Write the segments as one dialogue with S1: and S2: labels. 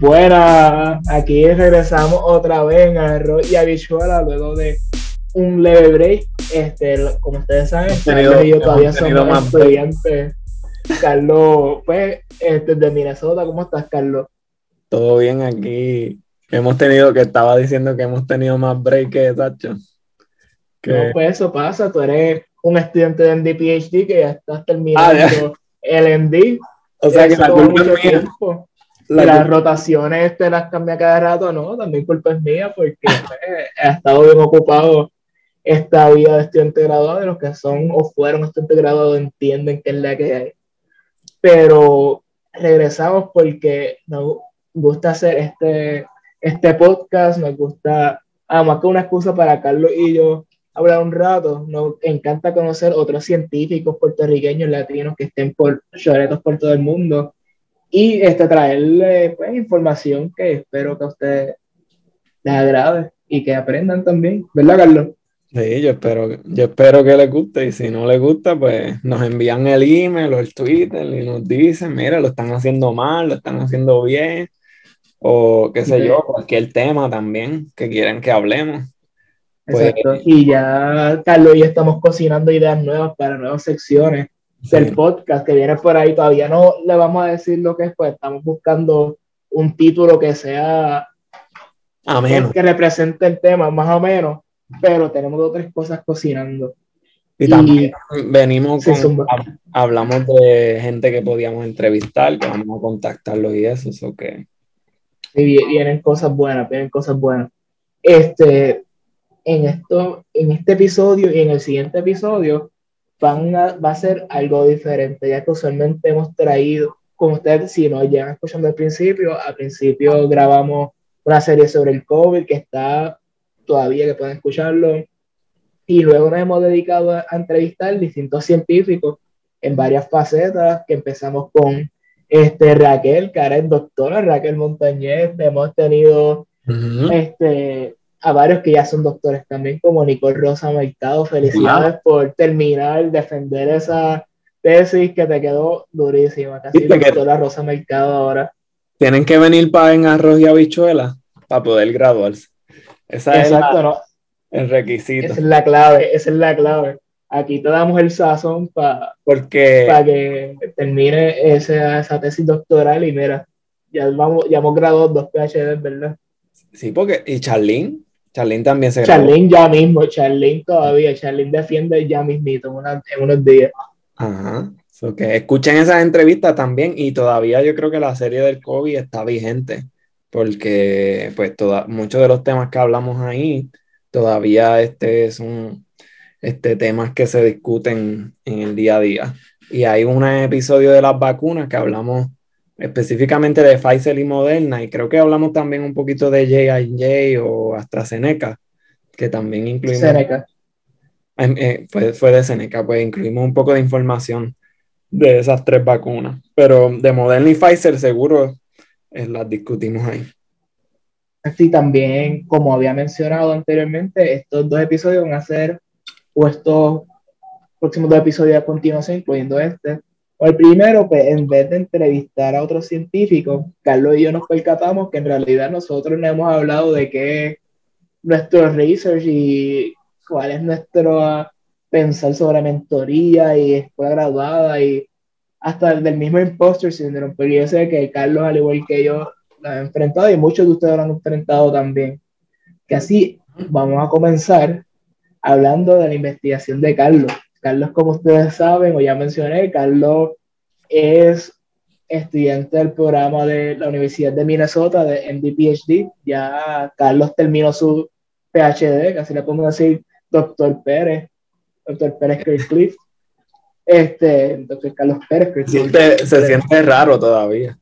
S1: Buena, aquí regresamos otra vez en Arroz y Habichuela luego de un leve break. Este, como ustedes saben, Carlos y yo todavía somos estudiantes. Carlos, pues, este, de Minnesota, ¿cómo estás, Carlos?
S2: Todo bien aquí. Hemos tenido, que estaba diciendo que hemos tenido más break que Tacho.
S1: No, pues eso pasa, tú eres un estudiante de MD PhD que ya estás terminando ah, el MD. O sea que la culpa es mía. Las rotaciones te las cambia cada rato, no, también culpa es mía porque pues, he estado bien ocupado esta vida de estudiante graduado, de los que son o fueron estudiantes graduados entienden que es la que hay. Pero regresamos porque nos gusta hacer este, este podcast, nos gusta, además que una excusa para Carlos y yo hablar un rato. Nos encanta conocer otros científicos puertorriqueños, latinos que estén por por todo el mundo y este, traerle pues, información que espero que a ustedes les agrade y que aprendan también, ¿verdad, Carlos?
S2: Sí, yo espero, yo espero que les guste y si no les gusta, pues nos envían el email o el Twitter y nos dicen, mira, lo están haciendo mal, lo están haciendo bien o qué sé yo, cualquier tema también que quieran que hablemos.
S1: Pues, Exacto. Y ya, Carlos, y estamos cocinando ideas nuevas para nuevas secciones del podcast que viene por ahí. Todavía no le vamos a decir lo que es, pues estamos buscando un título que sea que represente el tema, más o menos, pero tenemos otras cosas cocinando.
S2: Y, también venimos con, hablamos de gente que podíamos entrevistar, que vamos a contactarlos y eso, eso que...
S1: vienen cosas buenas, vienen cosas buenas. Este, en, esto, en este episodio y en el siguiente episodio van va a ser algo diferente, ya que usualmente hemos traído, como ustedes, si no llegan escuchando al principio, al principio grabamos una serie sobre el COVID que está todavía, que pueden escucharlo, y luego nos hemos dedicado a, entrevistar distintos científicos en varias facetas, que empezamos con este, Raquel, que ahora es doctora Raquel Montañez, hemos tenido este, a varios que ya son doctores también, como Nicole Rosa Mercado. Felicidades por terminar, defender esa tesis que te quedó durísima. Casi doctora Rosa Mercado ahora.
S2: Tienen que venir para en arroz y habichuela para poder graduarse. Esa es el requisito.
S1: Esa es la clave, esa es la clave. Aquí te damos el sazón para
S2: Porque...
S1: que termine esa, esa tesis doctoral y mira, ya, vamos, ya hemos graduado dos PhD, ¿verdad?
S2: Sí, porque, y Charlene, Charlene también se
S1: Charlene ya mismo, Charlene todavía, Charlene defiende ya mismito en, unos días.
S2: Ajá. que escuchen esas entrevistas también y todavía yo creo que la serie del COVID está vigente porque pues toda, muchos de los temas que hablamos ahí todavía este es un este, temas que se discuten en el día a día. Y hay un episodio de las vacunas que hablamos específicamente de Pfizer y Moderna, y creo que hablamos también un poquito de J&J o AstraZeneca, que también incluimos... Seneca. Eh, fue, fue, de Seneca, pues incluimos un poco de información de esas tres vacunas, pero de Moderna y Pfizer seguro eh, las discutimos ahí.
S1: Así también, como había mencionado anteriormente, estos dos episodios van a ser, o estos próximos dos episodios a continuación, incluyendo este, el primero, pues en vez de entrevistar a otros científicos, Carlos y yo nos percatamos que en realidad nosotros no hemos hablado de qué es nuestro research y cuál es nuestro pensar sobre mentoría y escuela graduada y hasta del mismo imposter syndrome, porque yo sé que Carlos, al igual que yo, lo han enfrentado y muchos de ustedes lo han enfrentado también. Que así vamos a comenzar hablando de la investigación de Carlos. Carlos, como ustedes saben, o ya mencioné, Carlos es estudiante del programa de la Universidad de Minnesota de MD-PhD. Ya Carlos terminó su PhD, casi le podemos decir doctor Pérez, doctor Pérez Kirkcliffe. Este, doctor Carlos Pérez.
S2: Se se siente raro todavía.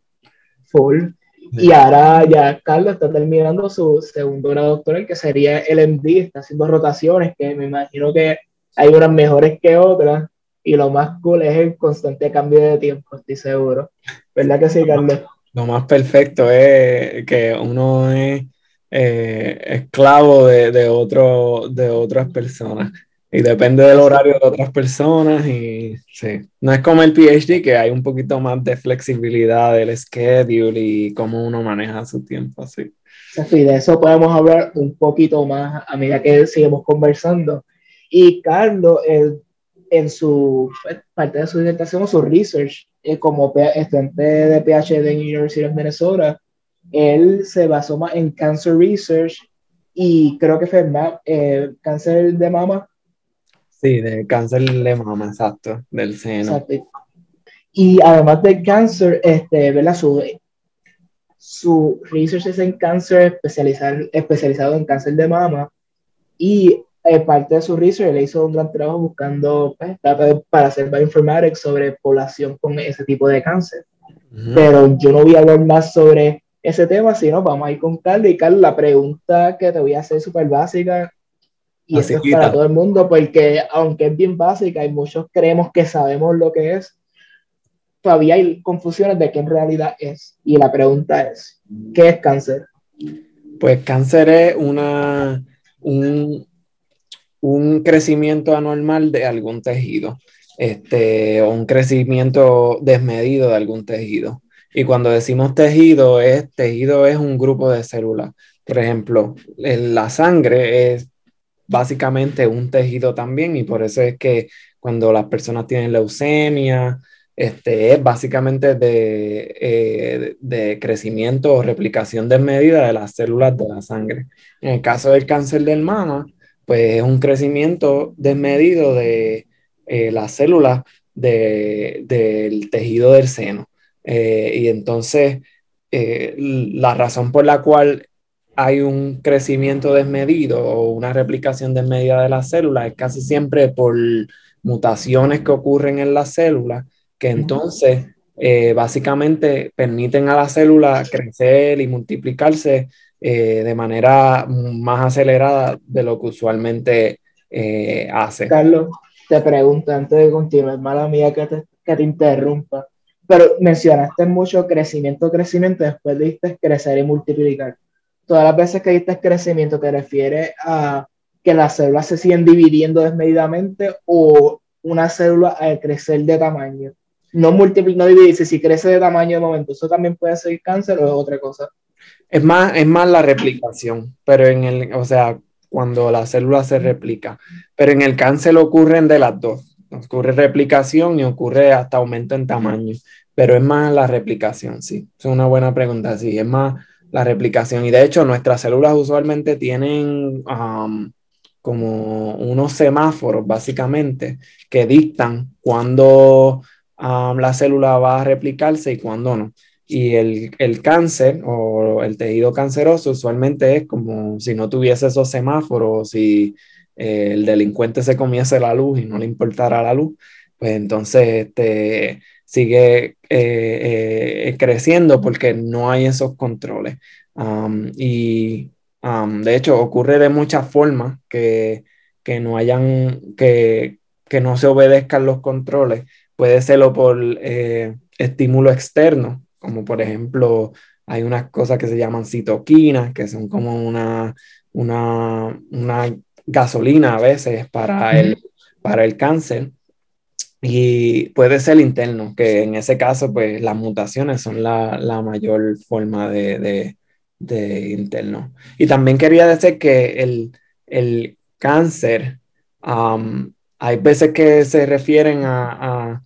S1: Full. Y ahora ya Carlos está terminando su segundo grado doctoral, que sería el MD, está haciendo rotaciones, que me imagino que hay unas mejores que otras y lo más cool es el constante cambio de tiempo, estoy seguro. ¿Verdad que sí, Carlos?
S2: Lo más perfecto es que uno es eh, esclavo de, de, otro, de otras personas. y depende del horario de otras personas y sí, no es como el PhD que hay un poquito más de flexibilidad del schedule y cómo uno maneja su tiempo así.
S1: Sí, de eso podemos hablar un poquito más a medida que seguimos conversando. Y Carlos, en su pues, parte de su disertación o su research, eh, como estudiante de PhD en University of Minnesota, él se basó más en cancer research y creo que fue eh, cáncer de mama
S2: Sí, de cáncer de mama, exacto, del seno. Exacto.
S1: Y además de cáncer, este, ¿verdad? Su, su research es en cáncer especializado, especializado en cáncer de mama y eh, parte de su research le hizo un gran trabajo buscando pues, para hacer bioinformatics sobre población con ese tipo de cáncer. Pero yo no voy a hablar más sobre ese tema, sino vamos a ir con Carlos. Y Carlos, la pregunta que te voy a hacer es súper básica y es para todo el mundo, porque aunque es bien básica y muchos creemos que sabemos lo que es, todavía hay confusiones de qué en realidad es. Y la pregunta es, ¿qué es cáncer?
S2: Pues cáncer es una, un, un crecimiento anormal de algún tejido, este, o un crecimiento desmedido de algún tejido. Y cuando decimos tejido, es, tejido es un grupo de células. Por ejemplo, la sangre es básicamente un tejido también y por eso es que cuando las personas tienen leucemia, este, es básicamente de, eh, de, crecimiento o replicación desmedida de las células de la sangre. En el caso del cáncer del mama, pues es un crecimiento desmedido de eh, las células del tejido del seno. Eh, y entonces, la razón por la cual hay un crecimiento desmedido o una replicación desmedida de las células, es casi siempre por mutaciones que ocurren en las células, que entonces eh, básicamente permiten a la célula crecer y multiplicarse eh, de manera más acelerada de lo que usualmente eh, hace.
S1: Carlos, te pregunto antes de continuar, mala mía que te, que te interrumpa, pero mencionaste mucho crecimiento, crecimiento, después dijiste crecer y multiplicar todas las veces que este crecimiento te refiere a que las células se siguen dividiendo desmedidamente o una célula al crecer de tamaño. No no dividirse, si crece de tamaño de momento, ¿eso también puede ser cáncer o es otra cosa?
S2: Es más, es más la replicación, pero en el, o sea, cuando la célula se replica, pero en el cáncer ocurren de las dos, ocurre replicación y ocurre hasta aumento en tamaño, pero es más la replicación, sí, es una buena pregunta, sí, es más la replicación. Y de hecho, nuestras células usualmente tienen um, como unos semáforos, básicamente, que dictan cuándo um, la célula va a replicarse y cuándo no. Y el, el, cáncer o el tejido canceroso usualmente es como si no tuviese esos semáforos, si eh, el delincuente se comiese la luz y no le importara la luz, pues entonces este, sigue eh, eh, creciendo porque no hay esos controles. y de hecho ocurre de muchas formas que, no hayan, que, no se obedezcan los controles. Puede serlo por eh, estímulo externo, como por ejemplo hay unas cosas que se llaman citoquinas, que son como una, una, una gasolina a veces para el, para el cáncer. Y puede ser interno, que en ese caso, pues las mutaciones son la, la mayor forma de, de, de, interno. Y también quería decir que el, el cáncer, hay veces que se refieren a, a,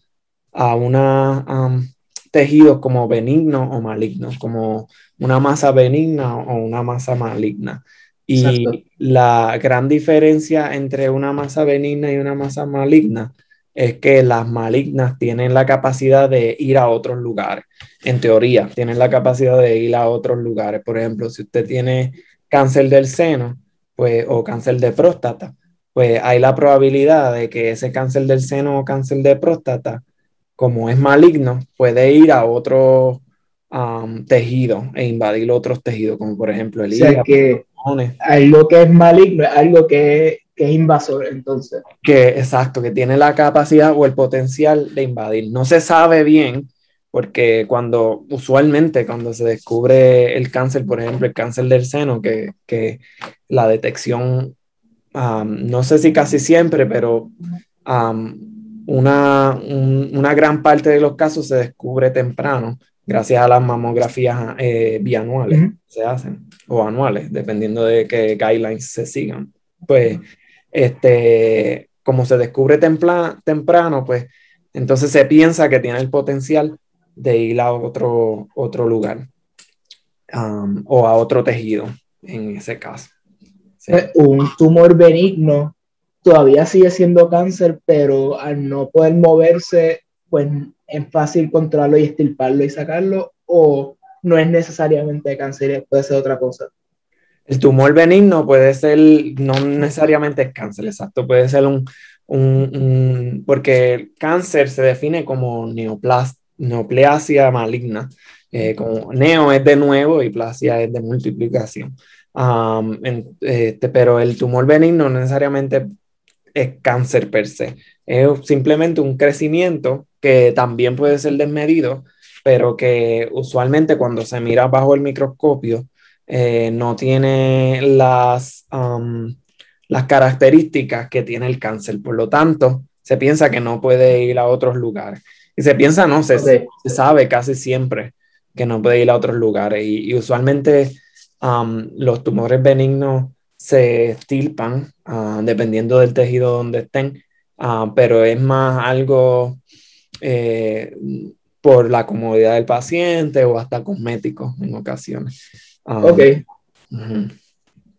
S2: a una um, tejido como benigno o maligno, como una masa benigna o una masa maligna. Y la gran diferencia entre una masa benigna y una masa maligna es que las malignas tienen la capacidad de ir a otros lugares. En teoría, tienen la capacidad de ir a otros lugares. Por ejemplo, si usted tiene cáncer del seno pues, o cáncer de próstata, pues hay la probabilidad de que ese cáncer del seno o cáncer de próstata, como es maligno, puede ir a otro um, tejido e invadir otros tejidos, como por ejemplo el hígado.
S1: que algo que es maligno, algo que que es invasor, entonces.
S2: Que exacto, que tiene la capacidad o el potencial de invadir. No se sabe bien, porque cuando usualmente cuando se descubre el cáncer, por ejemplo, el cáncer del seno, que, que la detección no sé si casi siempre, pero una, una, gran parte de los casos se descubre temprano gracias a las mamografías eh, bianuales se hacen o anuales, dependiendo de qué guidelines se sigan. Pues, este, como se descubre temprano, pues entonces se piensa que tiene el potencial de ir a otro, otro lugar o a otro tejido en ese caso.
S1: Pues, un tumor benigno todavía sigue siendo cáncer, pero al no poder moverse, pues es fácil controlarlo y estirparlo y sacarlo, o no es necesariamente cáncer, puede ser otra cosa.
S2: El tumor benigno puede ser, no necesariamente es cáncer, exacto, puede ser un, un, porque el cáncer se define como neoplasia maligna, eh, como neo es de nuevo y plasia es de multiplicación. este, pero el tumor benigno no necesariamente es cáncer per se, es simplemente un crecimiento que también puede ser desmedido, pero que usualmente cuando se mira bajo el microscopio eh, no tiene las, las características que tiene el cáncer. Por lo tanto, se piensa que no puede ir a otros lugares. Y se piensa, no, se, se sabe casi siempre que no puede ir a otros lugares. Y, usualmente los tumores benignos se estilpan ah, dependiendo del tejido donde estén, ah, pero es más algo eh, por la comodidad del paciente o hasta cosmético en ocasiones.
S1: ok.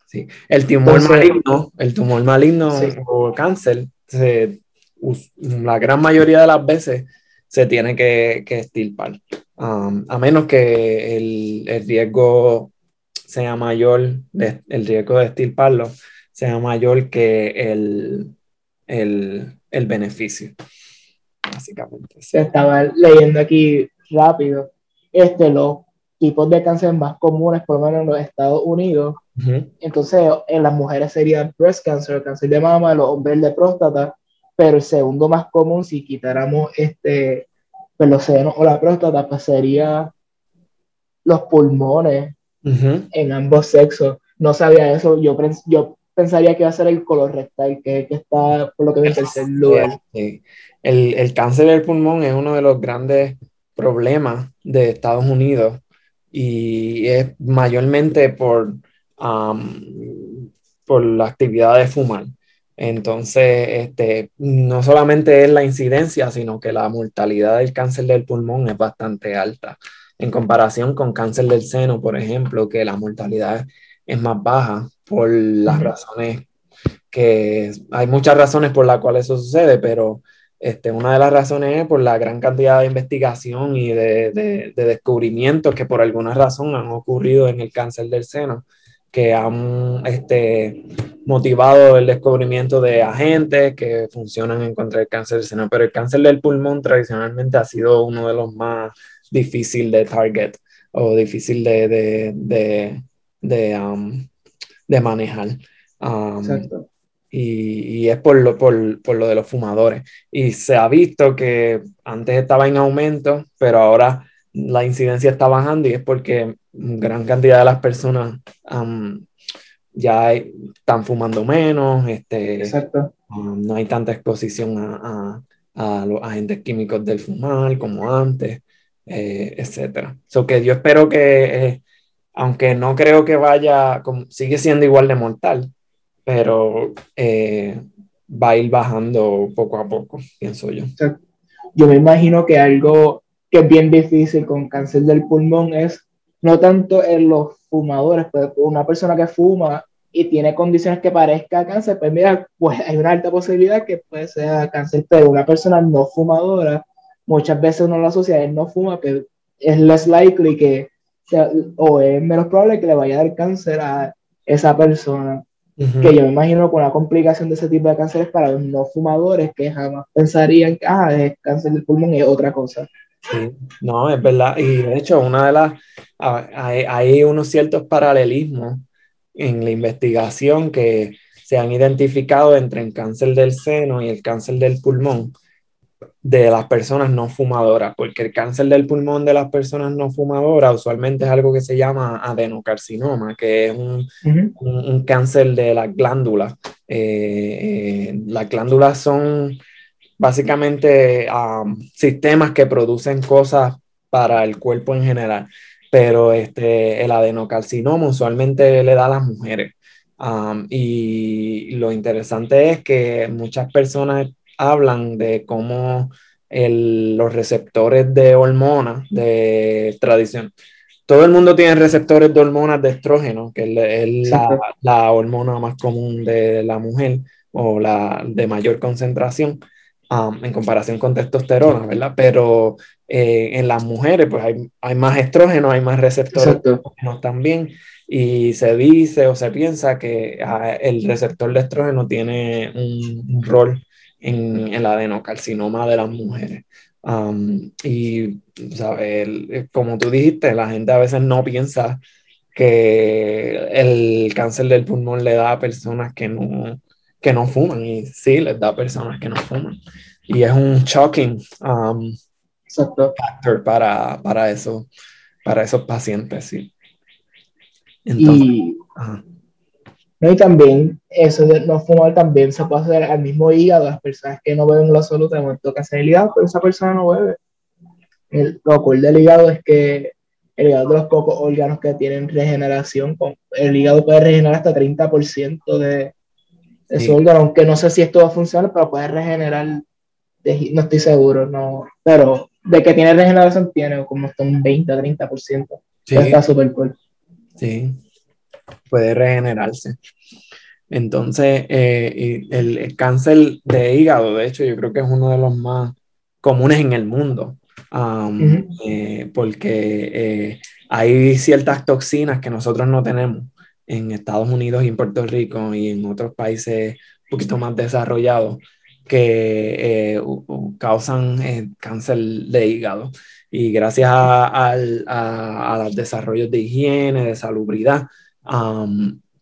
S2: Sí. El tumor maligno, el tumor maligno o cáncer, la gran mayoría de las veces se tiene que, que estirpar, a menos que el, el, riesgo sea mayor, de, el riesgo de estirparlo sea mayor que el, el, el beneficio, básicamente.
S1: Se estaba leyendo aquí rápido, este, los tipos de cáncer más comunes, por lo menos en los Estados Unidos, entonces en las mujeres sería breast cancer, cáncer de mama, los hombres de próstata, pero el segundo más común, si quitáramos este, pues los senos o la próstata, pues sería los pulmones en ambos sexos. No sabía eso, yo, yo pensaría que iba a ser el color rectal, que, que está por lo que ves el tercer lugar.
S2: El, el, cáncer del pulmón es uno de los grandes problemas de Estados Unidos y es mayormente por, por la actividad de fumar. Entonces, este, no solamente es la incidencia, sino que la mortalidad del cáncer del pulmón es bastante alta en comparación con cáncer del seno, por ejemplo, que la mortalidad es más baja por las razones que hay muchas razones por las cuales eso sucede, pero este, una de las razones es por la gran cantidad de investigación y de, de, descubrimientos que por alguna razón han ocurrido en el cáncer del seno, que han este, motivado el descubrimiento de agentes que funcionan en contra del cáncer del seno. Pero el cáncer del pulmón tradicionalmente ha sido uno de los más difíciles de target o difícil de, de, de, um, manejar. Um, Exacto y, es por lo, por, por lo de los fumadores. Y se ha visto que antes estaba en aumento, pero ahora la incidencia está bajando y es porque gran cantidad de las personas ya están fumando menos, este, no hay tanta exposición a, a, a, los agentes químicos del fumar como antes, eh, etc. So que yo espero que, eh, aunque no creo que vaya, sigue siendo igual de mortal, pero eh, va a ir bajando poco a poco, pienso yo.
S1: Yo me imagino que algo que es bien difícil con cáncer del pulmón es no tanto en los fumadores, pero una persona que fuma y tiene condiciones que parezca cáncer, pues mira, pues hay una alta posibilidad que puede ser cáncer, pero una persona no fumadora, muchas veces uno lo asocia, él no fuma, pero es less likely que, sea, o es menos probable que le vaya a dar cáncer a esa persona que yo me imagino con una complicación de ese tipo de cánceres para los no fumadores que jamás pensarían que ah, es cáncer del pulmón y es otra cosa.
S2: Sí, no, es verdad. Y de hecho, una de las, hay, hay unos ciertos paralelismos en la investigación que se han identificado entre el cáncer del seno y el cáncer del pulmón de las personas no fumadoras, porque el cáncer del pulmón de las personas no fumadoras usualmente es algo que se llama adenocarcinoma, que es un, un, cáncer de las glándulas las glándulas son básicamente um, sistemas que producen cosas para el cuerpo en general, pero este, el adenocarcinoma usualmente le da a las mujeres. Um, y lo interesante es que muchas personas hablan de cómo los receptores de hormonas de tradición, todo el mundo tiene receptores de hormonas de estrógeno, que es la, la, hormona más común de la mujer o la de mayor concentración. Um, en comparación con testosterona, ¿verdad? Pero eh, en las mujeres, pues hay, hay, más estrógeno, hay más receptores también, y se dice o se piensa que ah, el receptor de estrógeno tiene un, rol en, el adenocarcinoma de las mujeres. Um, y, ¿sabes? como tú dijiste, la gente a veces no piensa que el cáncer del pulmón le da a personas que no, que no fuman y sí, les da a personas que no fuman. Y es un shocking um, factor para, para, eso, para esos pacientes, sí.
S1: y, y también eso de no fumar también se puede hacer al mismo hígado. Las personas que no beben la salud de que hacer el hígado, pero esa persona no bebe. El, lo cool del hígado es que el hígado de los pocos órganos que tienen regeneración, el hígado puede regenerar hasta 30% de, eso, aunque no sé si esto va a funcionar, pero puede regenerar, no estoy seguro, no, pero de que tiene regeneración tiene como hasta un 20 30%. Sí. Está súper cool.
S2: Sí, puede regenerarse. Entonces, eh, el, cáncer de hígado, de hecho, yo creo que es uno de los más comunes en el mundo, eh, porque eh, hay ciertas toxinas que nosotros no tenemos en Estados Unidos y en Puerto Rico y en otros países un poquito más desarrollados que eh, causan eh, cáncer de hígado. Y gracias a, a, los desarrollos de higiene, de salubridad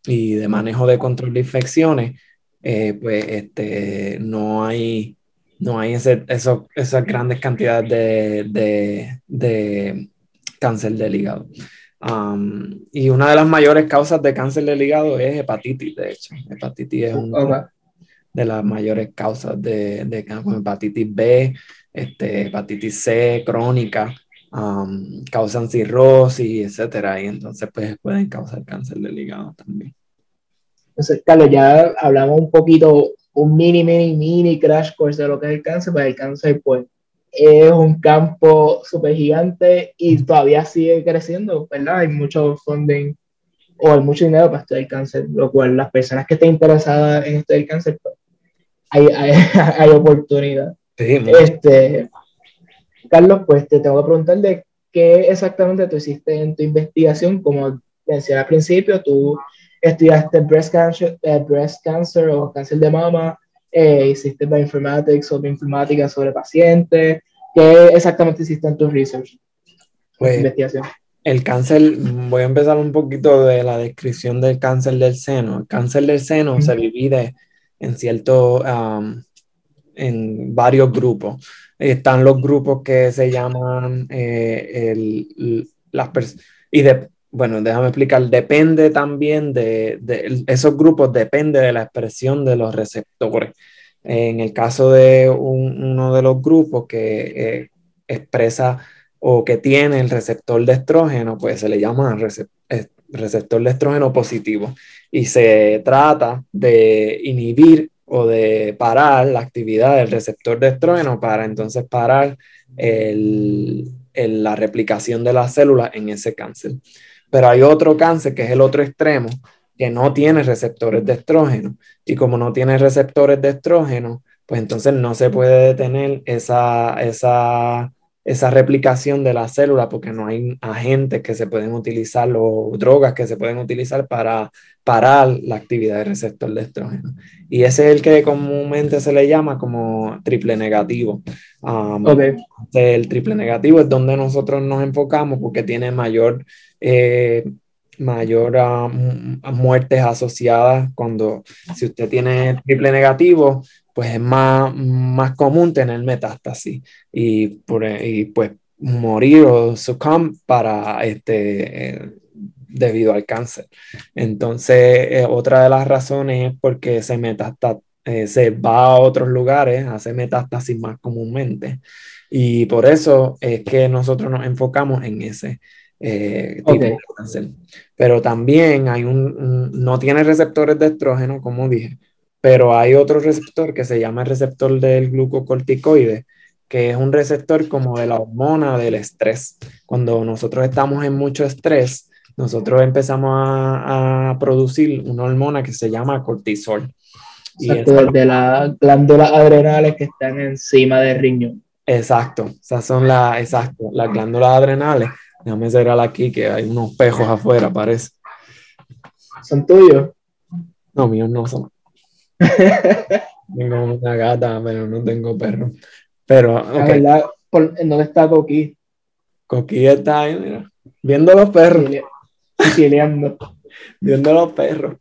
S2: y de manejo de control de infecciones, eh, pues este, no hay, no hay ese, eso, esas grandes cantidades de, de, de cáncer del hígado. Y una de las mayores causas de cáncer del hígado es hepatitis, de hecho. Hepatitis es una de las mayores causas de, de cáncer, hepatitis B, este, hepatitis C crónica, causan cirrosis, etcétera, y entonces pues pueden causar cáncer del hígado también.
S1: Entonces, Carlos, ya hablamos un poquito, un mini, mini, mini crash course de lo que es el cáncer, pues el cáncer pues es un campo súper gigante y todavía sigue creciendo, ¿verdad? Hay mucho funding o hay mucho dinero para estudiar cáncer, lo cual las personas que estén interesadas en estudiar cáncer, pues, hay, hay, hay oportunidad. este, Carlos, pues te tengo que preguntar de qué exactamente tú hiciste en tu investigación. Como mencioné al principio, tú estudiaste breast cancer, eh, breast cancer o cáncer de mama eh, hiciste bioinformatics o bioinformática sobre pacientes. ¿Qué exactamente hiciste en tu research?
S2: Pues, investigación. El cáncer, voy a empezar un poquito de la descripción del cáncer del seno. El cáncer del seno se divide en cierto, um, en varios grupos. Están los grupos que se llaman eh, el, y bueno, déjame explicar, depende también de, esos grupos, depende de la expresión de los receptores. En el caso de uno de los grupos que eh, expresa o que tiene el receptor de estrógeno, pues se le llama eh, receptor de estrógeno positivo y se trata de inhibir o de parar la actividad del receptor de estrógeno para entonces parar la replicación de las células en ese cáncer. Pero hay otro cáncer que es el otro extremo, que no tiene receptores de estrógeno. Y como no tiene receptores de estrógeno, pues entonces no se puede detener esa, esa, esa replicación de la célula porque no hay agentes que se pueden utilizar o drogas que se pueden utilizar para parar la actividad del receptor de estrógeno. Y ese es el que comúnmente se le llama como triple negativo. Um, el triple negativo es donde nosotros nos enfocamos porque tiene mayor eh, mayor a, muertes asociadas cuando si usted tiene triple negativo, pues es más, más común tener metástasis y, por, y pues morir o succumb para este, debido al cáncer. Entonces, eh, otra de las razones es porque se, metasta, eh, se va a otros lugares, hace metástasis más comúnmente. Y por eso es que nosotros nos enfocamos en ese eh, tipo de cáncer. Pero también hay un, no tiene receptores de estrógeno, como dije, pero hay otro receptor que se llama el receptor del glucocorticoide, que es un receptor como de la hormona del estrés. Cuando nosotros estamos en mucho estrés, nosotros empezamos a, producir una hormona que se llama cortisol.
S1: Y de las glándulas adrenales que están encima del riñón.
S2: Exacto, esas son las, exacto, las glándulas adrenales. Déjame cerrar aquí que hay unos pejos afuera, parece.
S1: ¿Son tuyos?
S2: No, míos no son. tengo una gata, pero no tengo perro. Pero,
S1: okay. verdad, ¿dónde está Coqui?
S2: Coqui está ahí, mira, viendo los perros. viendo los perros.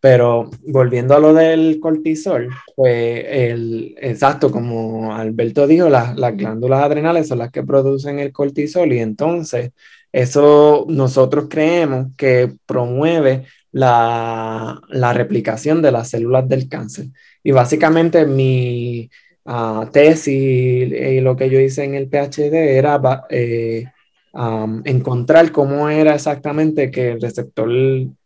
S2: Pero volviendo a lo del cortisol, pues el, exacto, como Alberto dijo, las, las glándulas adrenales son las que producen el cortisol y entonces eso nosotros creemos que promueve la, la replicación de las células del cáncer. Y básicamente mi uh, tesis y, lo que yo hice en el PhD era eh, encontrar cómo era exactamente que el receptor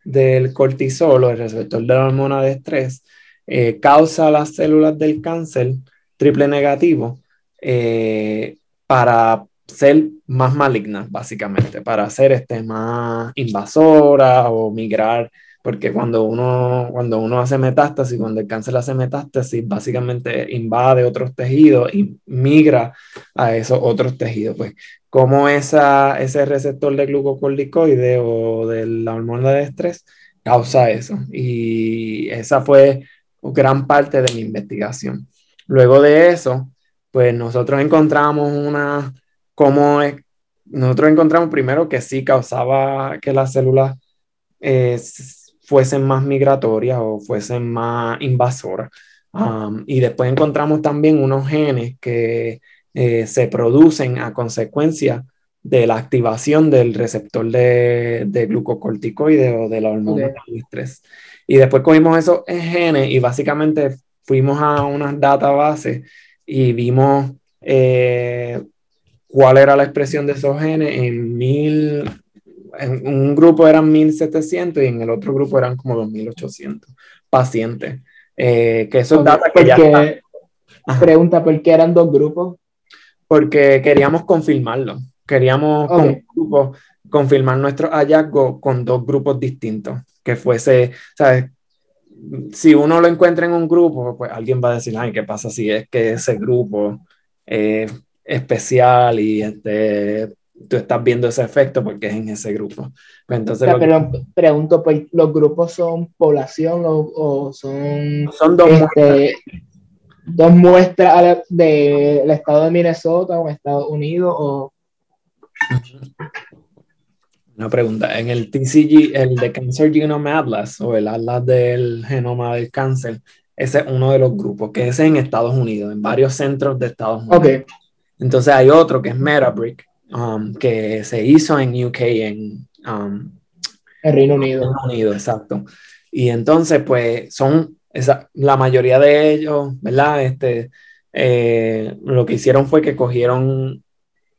S2: del cortisol o el receptor de la hormona de estrés eh, causa las células del cáncer triple negativo eh, para ser más malignas, básicamente, para ser este, más invasora o migrar porque cuando uno, cuando uno hace metástasis, cuando el cáncer hace metástasis, básicamente invade otros tejidos y migra a esos otros tejidos. Pues, como esa, ese receptor de glucocorticoide o de la hormona de estrés causa eso. Y esa fue gran parte de mi investigación. Luego de eso, pues nosotros encontramos una, cómo es, nosotros encontramos primero que sí causaba que las células eh, fuesen más migratorias o fuesen más invasoras. Um, y después encontramos también unos genes que eh, se producen a consecuencia de la activación del receptor de, de glucocorticoide o de la hormona del estrés. Y después cogimos esos genes y básicamente fuimos a unas databases y vimos eh, cuál era la expresión de esos genes en mil, en un grupo eran 1.700 y en el otro grupo eran como 2.800 pacientes. Eh, que esos datos que ya
S1: Pregunta, ¿por qué eran dos grupos?
S2: Porque queríamos confirmarlo. Queríamos confirmar nuestro hallazgo con dos grupos distintos. Que fuese, ¿sabes? Si uno lo encuentra en un grupo, pues alguien va a decir, ay, ¿qué pasa si es que ese grupo es especial y este, tú estás viendo ese efecto porque es en ese grupo.
S1: Pues entonces, pero pregunto, pues, ¿los grupos son población o, son,
S2: son dos, este, muestras.
S1: dos muestras del estado de Minnesota o Estados Unidos? O...
S2: Una pregunta, en el TCG, el de Cancer Genome Atlas o el Atlas del genoma del cáncer, ese es uno de los grupos, que es en Estados Unidos, en varios centros de Estados Unidos. Entonces hay otro que es Metabrick, Um, que se hizo en UK, en
S1: um, el Reino Unido.
S2: Reino Unido, exacto. Y entonces, pues, son esa, la mayoría de ellos, ¿verdad? Este, eh, lo que hicieron fue que cogieron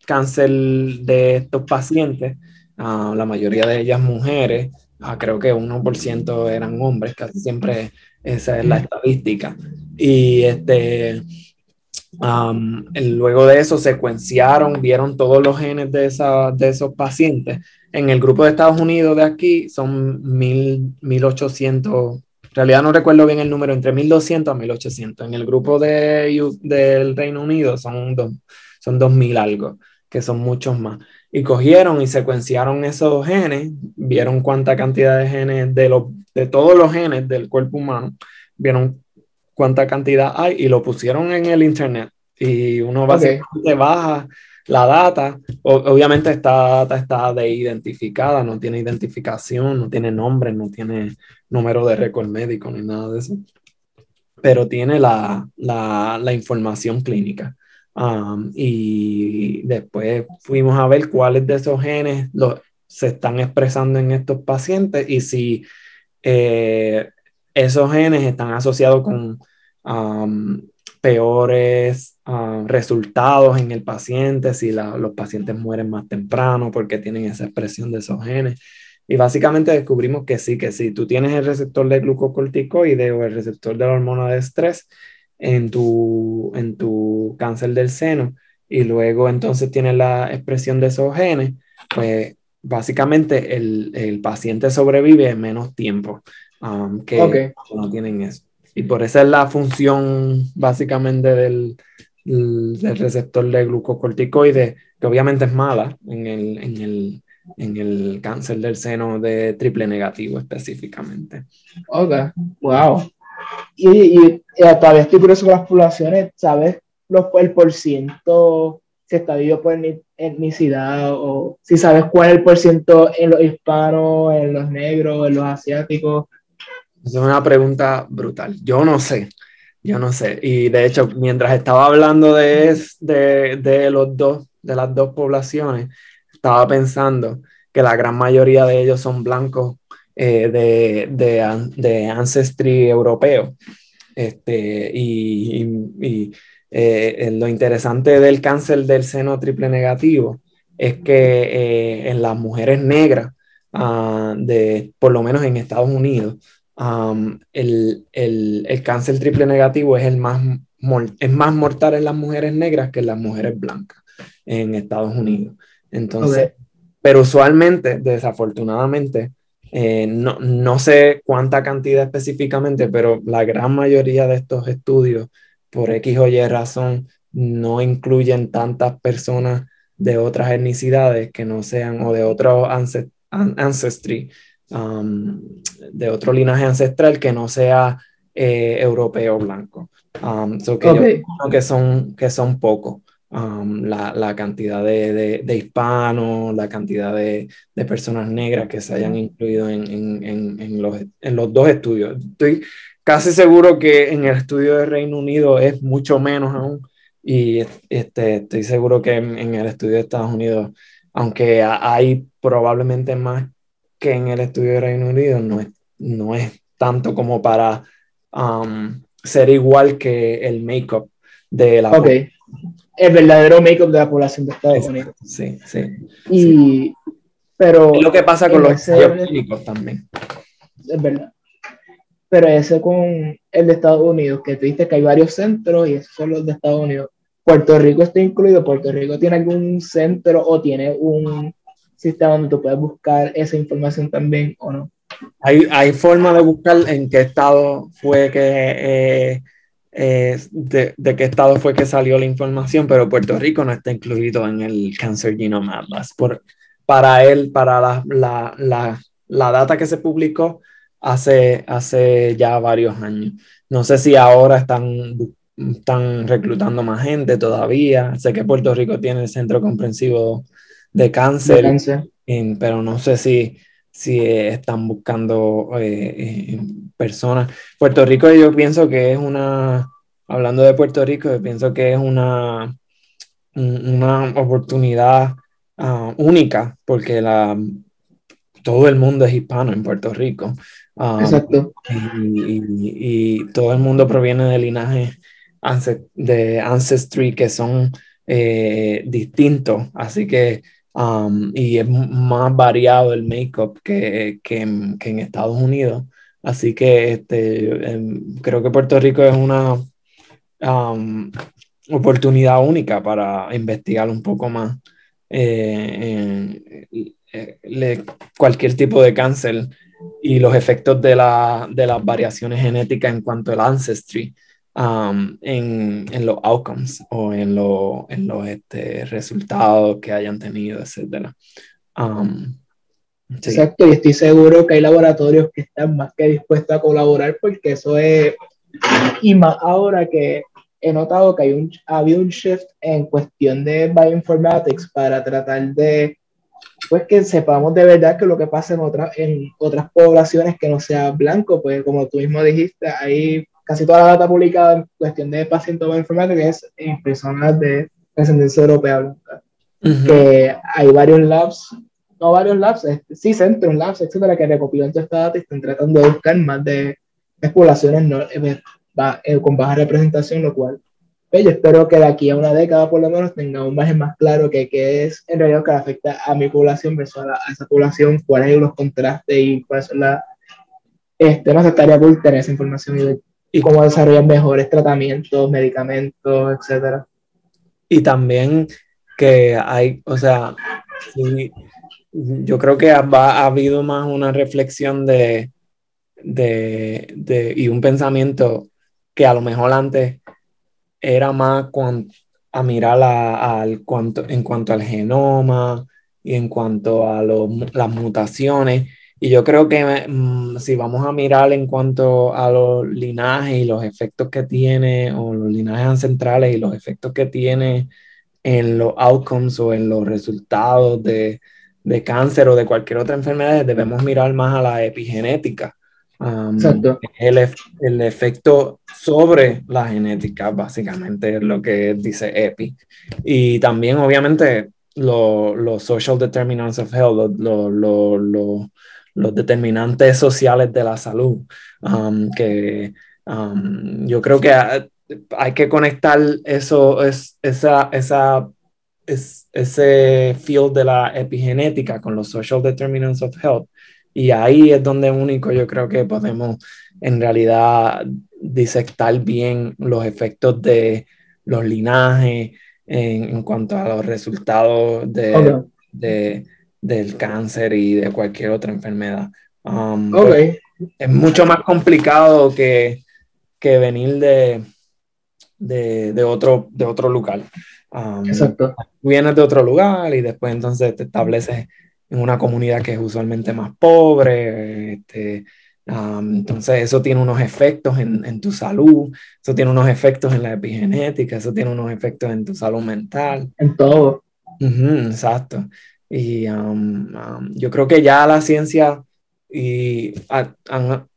S2: cáncer de estos pacientes, uh, la mayoría de ellas mujeres, uh, creo que 1% eran hombres, casi siempre esa es la estadística. Y este, luego de eso secuenciaron, vieron todos los genes de, esa, de esos pacientes. En el grupo de Estados Unidos de aquí son 1800, en realidad no recuerdo bien el número, entre 1200 a 1800. En el grupo de, del Reino Unido son, dos, son 2000 algo, que son muchos más. Y cogieron y secuenciaron esos genes, vieron cuánta cantidad de genes de, los, de todos los genes del cuerpo humano, vieron cuánta cantidad hay y lo pusieron en el internet. Y uno básicamente baja la data. obviamente esta data está de identificada, no tiene identificación, no tiene nombre, no tiene número de récord médico ni nada de eso. Pero tiene la, la, la información clínica. Um, y después fuimos a ver cuáles de esos genes los, se están expresando en estos pacientes y si eh, esos genes están asociados con peores resultados en el paciente, si los pacientes mueren más temprano porque tienen esa expresión de esos genes. Y básicamente descubrimos que sí, que si tú tienes el receptor de glucocorticoide o el receptor de la hormona de estrés en tu, en tu cáncer del seno y luego entonces tienes la expresión de esos genes, pues básicamente el, el paciente sobrevive menos tiempo um, que no tienen eso. Y por esa es la función básicamente del, del receptor de glucocorticoide, que obviamente es mala en el, en el, en el cáncer del seno de triple negativo específicamente.
S1: Ok, wow. Y, y, todavía estoy curioso con las poblaciones, ¿sabes? Los, el por ciento, si está dividido por etnicidad o si sabes cuál es el por ciento en los hispanos, en los negros, en los asiáticos.
S2: Es una pregunta brutal. Yo no sé, yo no sé. Y de hecho, mientras estaba hablando de, de, de los dos, de las dos poblaciones, estaba pensando que la gran mayoría de ellos son blancos eh, de, de, de, ancestry europeo. Este, y, y, eh, lo interesante del cáncer del seno triple negativo es que eh, en las mujeres negras, uh, de, por lo menos en Estados Unidos, um, el, el, el, cáncer triple negativo es el más, es más mortal en las mujeres negras que en las mujeres blancas en Estados Unidos. Entonces, pero usualmente, desafortunadamente, eh, no, no, sé cuánta cantidad específicamente, pero la gran mayoría de estos estudios, por X o Y razón, no incluyen tantas personas de otras etnicidades que no sean o de otro ancestry, um, de otro linaje ancestral que no sea eh, europeo blanco. Um, que que son, que son pocos. Um, la, cantidad de, hispanos, la cantidad de, personas negras que se hayan incluido en, los, dos estudios. Estoy casi seguro que en el estudio de Reino Unido es mucho menos aún y este, estoy seguro que en, el estudio de Estados Unidos, aunque hay probablemente más que en el estudio de Reino Unido, no es, no es tanto como para um, ser igual que el make-up de la
S1: el verdadero make-up de la población de Estados Unidos.
S2: Sí, sí.
S1: Y, pero...
S2: Es lo que pasa con los clínicos también.
S1: Es verdad. Pero ese con el de Estados Unidos, que tú dices que hay varios centros y esos son los de Estados Unidos. Puerto Rico está incluido. Puerto Rico tiene algún centro o tiene un sistema donde tú puedes buscar esa información también o no.
S2: Hay, hay forma de buscar en qué estado fue que eh, eh, de, de, qué estado fue que salió la información, pero Puerto Rico no está incluido en el Cancer Genome Atlas. Por, para él, para la, la, la, la, data que se publicó hace, hace ya varios años. No sé si ahora están, están reclutando más gente todavía. Sé que Puerto Rico tiene el Centro Comprensivo de Cáncer, pero no sé si si están buscando eh, eh, personas. Puerto Rico yo pienso que es una, hablando de Puerto Rico, yo pienso que es una, una oportunidad ah, única porque la, todo el mundo es hispano en Puerto Rico.
S1: Ah, Exacto.
S2: Y, todo el mundo proviene de linajes de ancestry que son eh, distintos. Así que Um, y es más variado el make-up que, que, que, en Estados Unidos. Así que este, em, creo que Puerto Rico es una um, oportunidad única para investigar un poco más eh, eh, cualquier tipo de cáncer y los efectos de, la, de las variaciones genéticas en cuanto al ancestry. Um, en, en, los outcomes o en, lo, en los este, resultados que hayan tenido, etc. Um,
S1: Exacto, y estoy seguro que hay laboratorios que están más que dispuestos a colaborar porque eso es, y más ahora que he notado que hay un, ha habido un shift en cuestión de bioinformatics para tratar de, pues que sepamos de verdad que lo que pasa en, otras en otras poblaciones que no sea blanco, pues como tú mismo dijiste, hay casi toda la data publicada en cuestión de pacientes informática es en personas de descendencia europea blanca. Que hay varios labs no varios labs, sí centros, labs, etcétera, que recopilan toda esta data y están tratando de buscar más de, poblaciones no, eh, eh, con baja representación, lo cual pues, yo espero que de aquí a una década por lo menos tenga un margen más claro que qué es en realidad que afecta a mi población versus a, esa población, cuáles son los contrastes y cuáles son las... Este, no estaría por tener esa información y, cómo desarrollar mejores tratamientos, medicamentos, etcétera.
S2: Y también que hay, o sea, yo creo que ha, ha, habido más una reflexión de, de, de, y un pensamiento que a lo mejor antes era más a mirar al cuanto, en cuanto al genoma y en cuanto a las mutaciones. Y yo creo que mm, si vamos a mirar en cuanto a los linajes y los efectos que tiene, o los linajes ancestrales y los efectos que tiene en los outcomes o en los resultados de, de cáncer o de cualquier otra enfermedad, debemos mirar más a la epigenética. el, el, efecto sobre la genética, básicamente, es lo que dice EPI. Y también, obviamente, los social determinants of health, los determinantes sociales de la salud, que yo creo que hay que conectar eso, es, esa, esa es, ese field de la epigenética con los social determinants of health. Y ahí es donde único yo creo que podemos en realidad disectar bien los efectos de los linajes en, en cuanto a los resultados de, de, del cáncer y de cualquier otra enfermedad. Um, es mucho más complicado que, que venir de, de, de, otro, de otro lugar.
S1: Exacto.
S2: Vienes de otro lugar y después entonces te estableces en una comunidad que es usualmente más pobre. Este, entonces eso tiene unos efectos en, en, tu salud, eso tiene unos efectos en la epigenética, eso tiene unos efectos en tu salud mental.
S1: En todo.
S2: exacto. Y yo creo que ya la ciencia y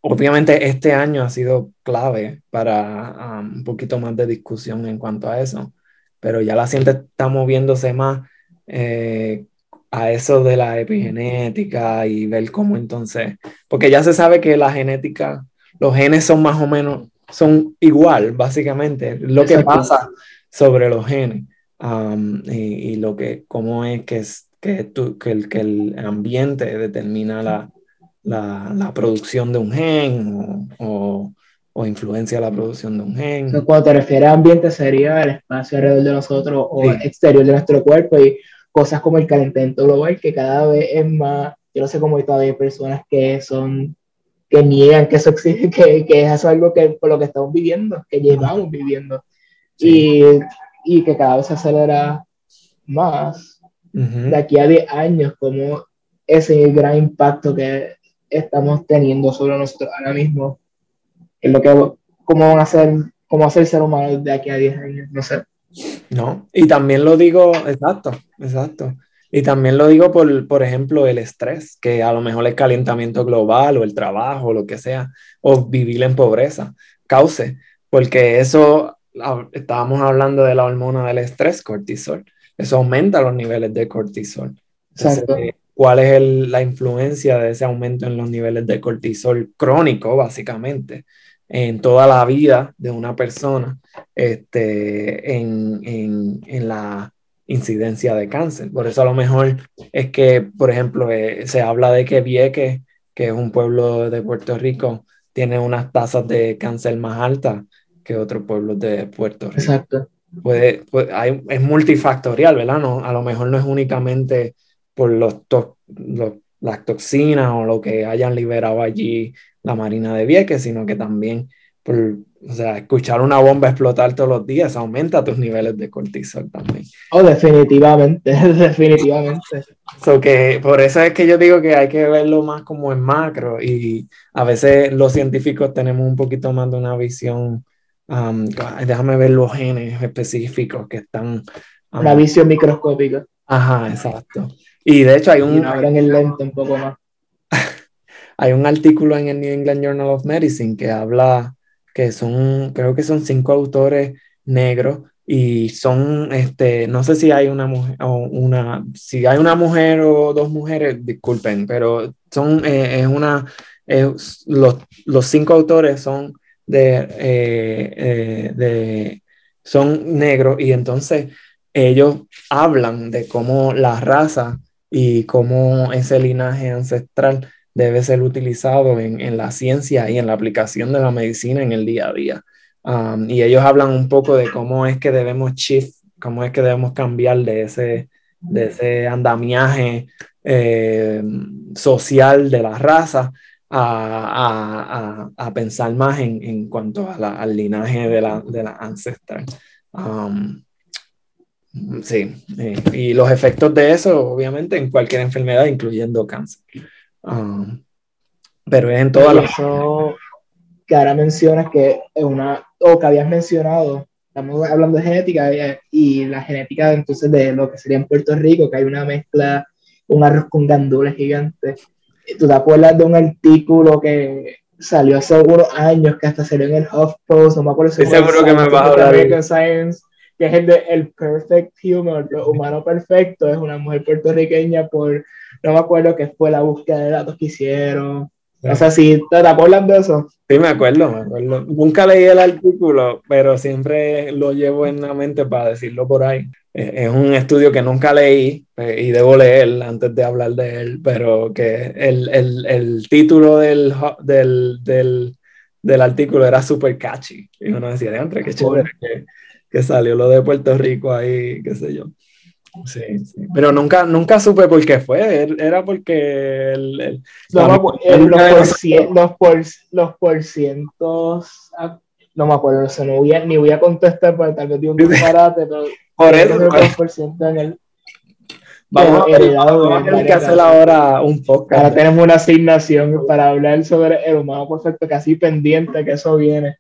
S2: obviamente este año ha sido clave para un poquito más de discusión en cuanto a eso pero ya la ciencia está moviéndose más eh, a eso de la epigenética y ver cómo entonces, porque ya se sabe que la genética, los genes son más o menos, son igual, básicamente, lo que pasa sobre los genes um, y, lo que, cómo es que, es, que, tú, que, el, que el ambiente determina la, la, la producción de un gen o o influencia la producción de un gen.
S1: cuando te refieres a ambiente sería el espacio alrededor de nosotros o exterior de nuestro cuerpo y cosas como el calentamiento global que cada vez es más, yo no sé cómo todavía hay personas que son, que niegan que eso existe, que, que eso es algo que por lo que estamos viviendo, que llevamos viviendo. Y, y, que cada vez se acelera más de aquí a 10 años, como ese gran impacto que estamos teniendo sobre nosotros ahora mismo es lo que, cómo van a ser, cómo va a ser el ser humano de aquí a 10 años, no sé.
S2: No, y también lo digo, exacto, exacto. Y también lo digo por, por ejemplo, el estrés, que a lo mejor el calentamiento global o el trabajo, o lo que sea, o vivir en pobreza, cause, porque eso, estábamos hablando de la hormona del estrés, cortisol, eso aumenta los niveles de cortisol. Exacto. ¿Cuál es la influencia de ese aumento en los niveles de cortisol crónico, básicamente? en toda la vida de una persona este, en, en, en, la incidencia de cáncer. Por eso a lo mejor es que, por ejemplo, eh, se habla de que Vieques, que es un pueblo de Puerto Rico, tiene unas tasas de cáncer más altas que otros pueblos de Puerto Rico.
S1: Exacto.
S2: Puede, hay, es multifactorial, ¿verdad? No, a lo mejor no es únicamente por los, los, las toxinas o lo que hayan liberado allí la Marina de Vieques, sino que también por, o sea, escuchar una bomba explotar todos los días aumenta tus niveles de cortisol también.
S1: Oh, definitivamente, definitivamente.
S2: So que por eso es que yo digo que hay que verlo más como en macro y a veces los científicos tenemos un poquito más de una visión, um, déjame ver los genes específicos que están...
S1: Um, una visión microscópica.
S2: Ajá, exacto. Y de hecho hay un...
S1: Y el lente un poco más.
S2: Hay un artículo en el New England Journal of Medicine que habla que son, creo que son cinco autores negros y son, este, no sé si hay una mujer o una, si hay una mujer o dos mujeres, disculpen, pero son, eh, es una, los, los, cinco autores son de, eh, eh, de, son negros y entonces ellos hablan de cómo la raza y cómo ese linaje ancestral debe ser utilizado en, en la ciencia y en la aplicación de la medicina en el día a día. Um, y ellos hablan un poco de cómo es que debemos shift, cómo es que debemos cambiar de ese, de ese andamiaje eh, social de la raza a, a, a, pensar más en, en cuanto al linaje de la, de la ancestral. Um, sí, eh, y los efectos de eso, obviamente, en cualquier enfermedad, incluyendo cáncer. Um, pero es en todas las
S1: que ahora mencionas que es una, o que habías mencionado, estamos hablando de genética eh, y, la genética entonces de lo que sería en Puerto Rico, que hay una mezcla, un arroz con gandules gigantes. ¿Tú te acuerdas de un artículo que salió hace unos años, que hasta salió en el HuffPost, no me acuerdo
S2: si seguro que me va a hablar.
S1: Science, que es el de El Perfect Human, el humano perfecto, es una mujer puertorriqueña por, no me acuerdo qué fue la búsqueda de datos que hicieron, o sea, si te, acuerdas de eso.
S2: Sí, me acuerdo, me acuerdo. Nunca leí el artículo, pero siempre lo llevo en la mente para decirlo por ahí. Es un estudio que nunca leí eh, y debo leer antes de hablar de él, pero que el, el, el título del, del, del, del, artículo era súper catchy. Y uno decía, de entre qué chévere que, que salió lo de Puerto Rico ahí, qué sé yo. Sí, sí. Pero nunca, nunca supe por qué fue. Era porque el,
S1: no, los, por, los, por, cientos. No me acuerdo, no no voy a, ni voy a contestar porque tal vez dio un disparate, pero.
S2: Por eso. En el, Vamos, a tener que hacer ahora un podcast.
S1: Ahora tenemos una asignación para hablar sobre el humano perfecto, casi pendiente que eso viene.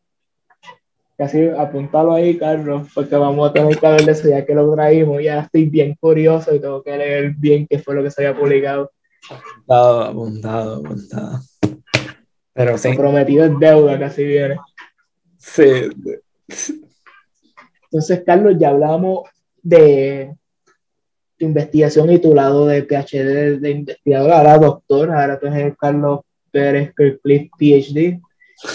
S1: Casi apuntalo ahí, Carlos, porque vamos a tener que hablar de eso ya que lo traímos. Ya estoy bien curioso y tengo que leer bien qué fue lo que se había publicado.
S2: Apuntado, apuntado, apuntado. Pero sí.
S1: Prometido es deuda, casi viene.
S2: Sí.
S1: Entonces, Carlos, ya hablamos de tu investigación y tu lado de PhD de, investigador, ahora doctor, ahora tú eres Carlos Pérez Kirkcliffe, PhD.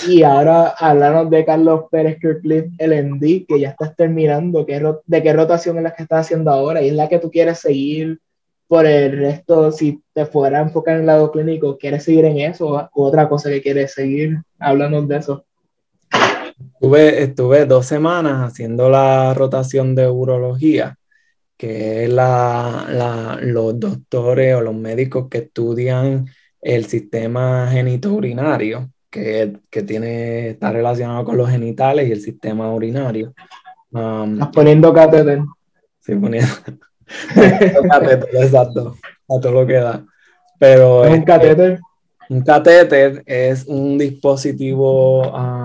S1: Y ahora hablaron de Carlos Pérez Kirkcliffe LND, que ya estás terminando, ¿qué, ¿de qué rotación es la que estás haciendo ahora? ¿Y es la que tú quieres seguir por el resto? Si te fuera a enfocar en el lado clínico, ¿quieres seguir en eso o otra cosa que quieres seguir? Háblanos de eso.
S2: Estuve, estuve dos semanas haciendo la rotación de urología, que es la, la, los doctores o los médicos que estudian el sistema genitourinario que, que, tiene, está relacionado con los genitales y el sistema urinario.
S1: Um, Estás poniendo catéter.
S2: Sí, poniendo, catéter, exacto, a todo lo que da. Pero
S1: ¿Es un catéter?
S2: Un catéter es un dispositivo, um,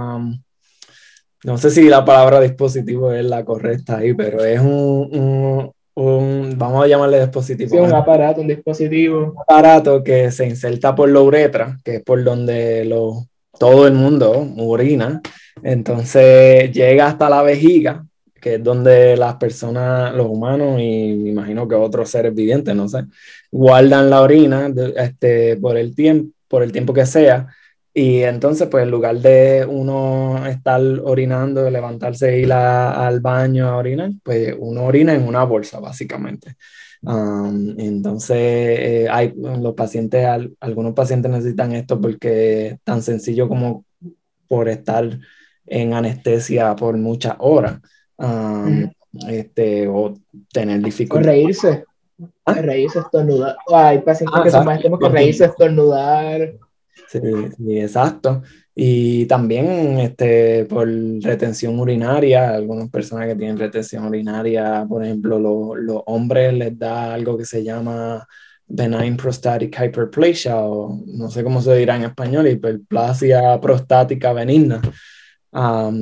S2: no sé si la palabra dispositivo es la correcta ahí, pero es un, un, un vamos a llamarle dispositivo.
S1: Sí, un aparato, un dispositivo.
S2: Un aparato que se inserta por la uretra, que es por donde los todo el mundo orina, entonces llega hasta la vejiga, que es donde las personas, los humanos y me imagino que otros seres vivientes, no sé, guardan la orina este, por, el tiempo, por el tiempo que sea. Y entonces, pues en lugar de uno estar orinando, levantarse e ir al baño a orinar, pues uno orina en una bolsa, básicamente entonces, eh, hay los pacientes, algunos pacientes necesitan esto porque es tan sencillo como por estar en anestesia por muchas horas este, o tener dificultades.
S1: reírse. ¿Ah? Reírse, estornudar. Hay pacientes ah, que son más que reírse, estornudar.
S2: Sí, sí, exacto. Y también este, por retención urinaria, algunas personas que tienen retención urinaria, por ejemplo, los hombres les da algo que se llama benign prostatic hyperplasia, o no sé cómo se dirá en español, hiperplasia prostática benigna,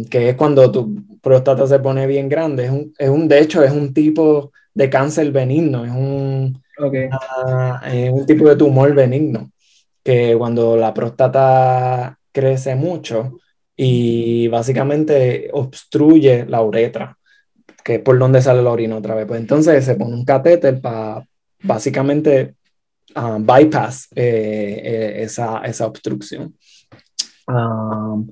S2: que es cuando tu próstata se pone bien grande. Es un, es un, de hecho, es un tipo de cáncer benigno, es un, es un tipo de tumor benigno, que cuando la próstata crece mucho y básicamente obstruye la uretra, que es por donde sale la orina otra vez. Pues entonces se pone un catéter para básicamente uh, bypass eh, eh, esa, esa, obstrucción. Um,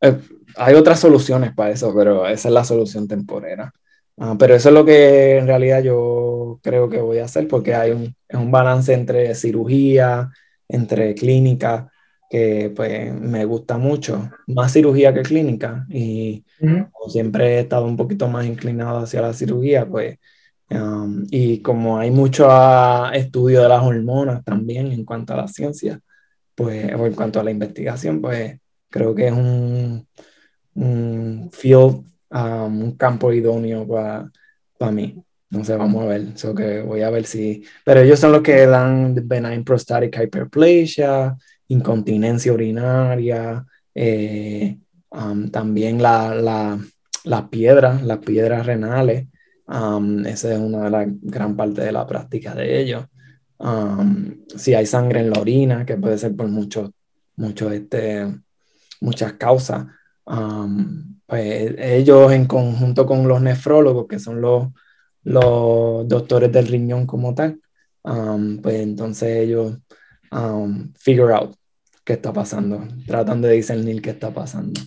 S2: eh, hay otras soluciones para eso, pero esa es la solución temporera. Uh, pero eso es lo que en realidad yo creo que voy a hacer porque hay un, un balance entre cirugía, entre clínica, que pues me gusta mucho, más cirugía que clínica y como siempre he estado un poquito más inclinado hacia la cirugía, pues um, y como hay mucho ah, estudio de las hormonas también en cuanto a la ciencia, pues o en cuanto a la investigación, pues creo que es un, un field, um, un campo idóneo para mí. No sé, vamos a ver. So que voy a ver si. Pero ellos son los que dan benign prostatic hyperplasia, incontinencia urinaria, eh, um, también la, la, las piedras, las piedras renales. Um, esa es una de las gran parte de la práctica de ellos. Um, si hay sangre en la orina, que puede ser por muchos, mucho este, muchas causas, pues ellos en conjunto con los nefrólogos, que son los, los doctores del riñón como tal, pues entonces ellos figure out qué está pasando, tratan de discernir qué está pasando.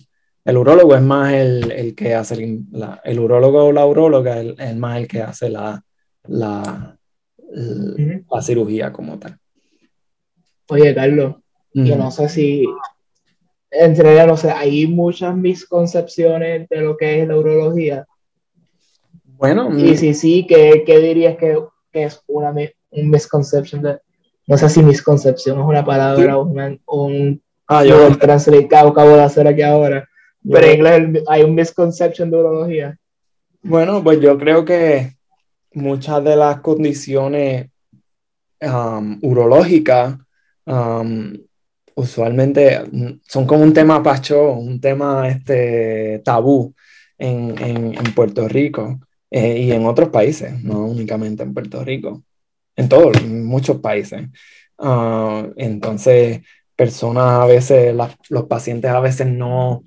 S2: El urólogo es más el, el que hace, la, el urólogo o la uróloga es, más el que hace la, la, la, cirugía como tal.
S1: Oye, Carlos, yo no sé si, entre no sé, hay muchas misconcepciones de lo que es la urología. Bueno. Y si sí, ¿qué, qué dirías que, que, es una un misconception de, no sé si misconcepción es una palabra o un ah, yo el translate que acabo de hacer aquí ahora. Pero en inglés hay un misconception de urología.
S2: Bueno, pues yo creo que muchas de las condiciones um, urológicas um, usualmente son como un tema pacho, un tema este, tabú en, en, en Puerto Rico eh, y en otros países, no únicamente en Puerto Rico en todos, en muchos países. Ah, entonces, personas a veces, los pacientes a veces no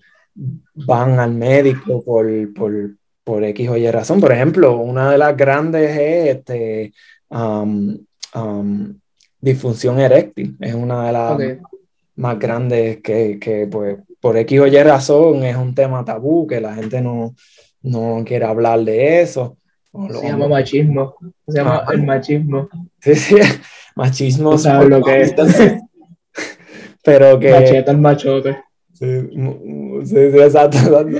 S2: van al médico por, por, por, X o Y razón. Por ejemplo, una de las grandes es este, disfunción eréctil. Es una de las más grandes que, que, pues, por X o Y razón es un tema tabú, que la gente no, no quiere hablar de eso
S1: se llama machismo. Se llama ah. el machismo.
S2: Sí, sí, machismo.
S1: ¿Sabes lo que es?
S2: pero que.
S1: Macheta el machote.
S2: Sí, sí, exacto.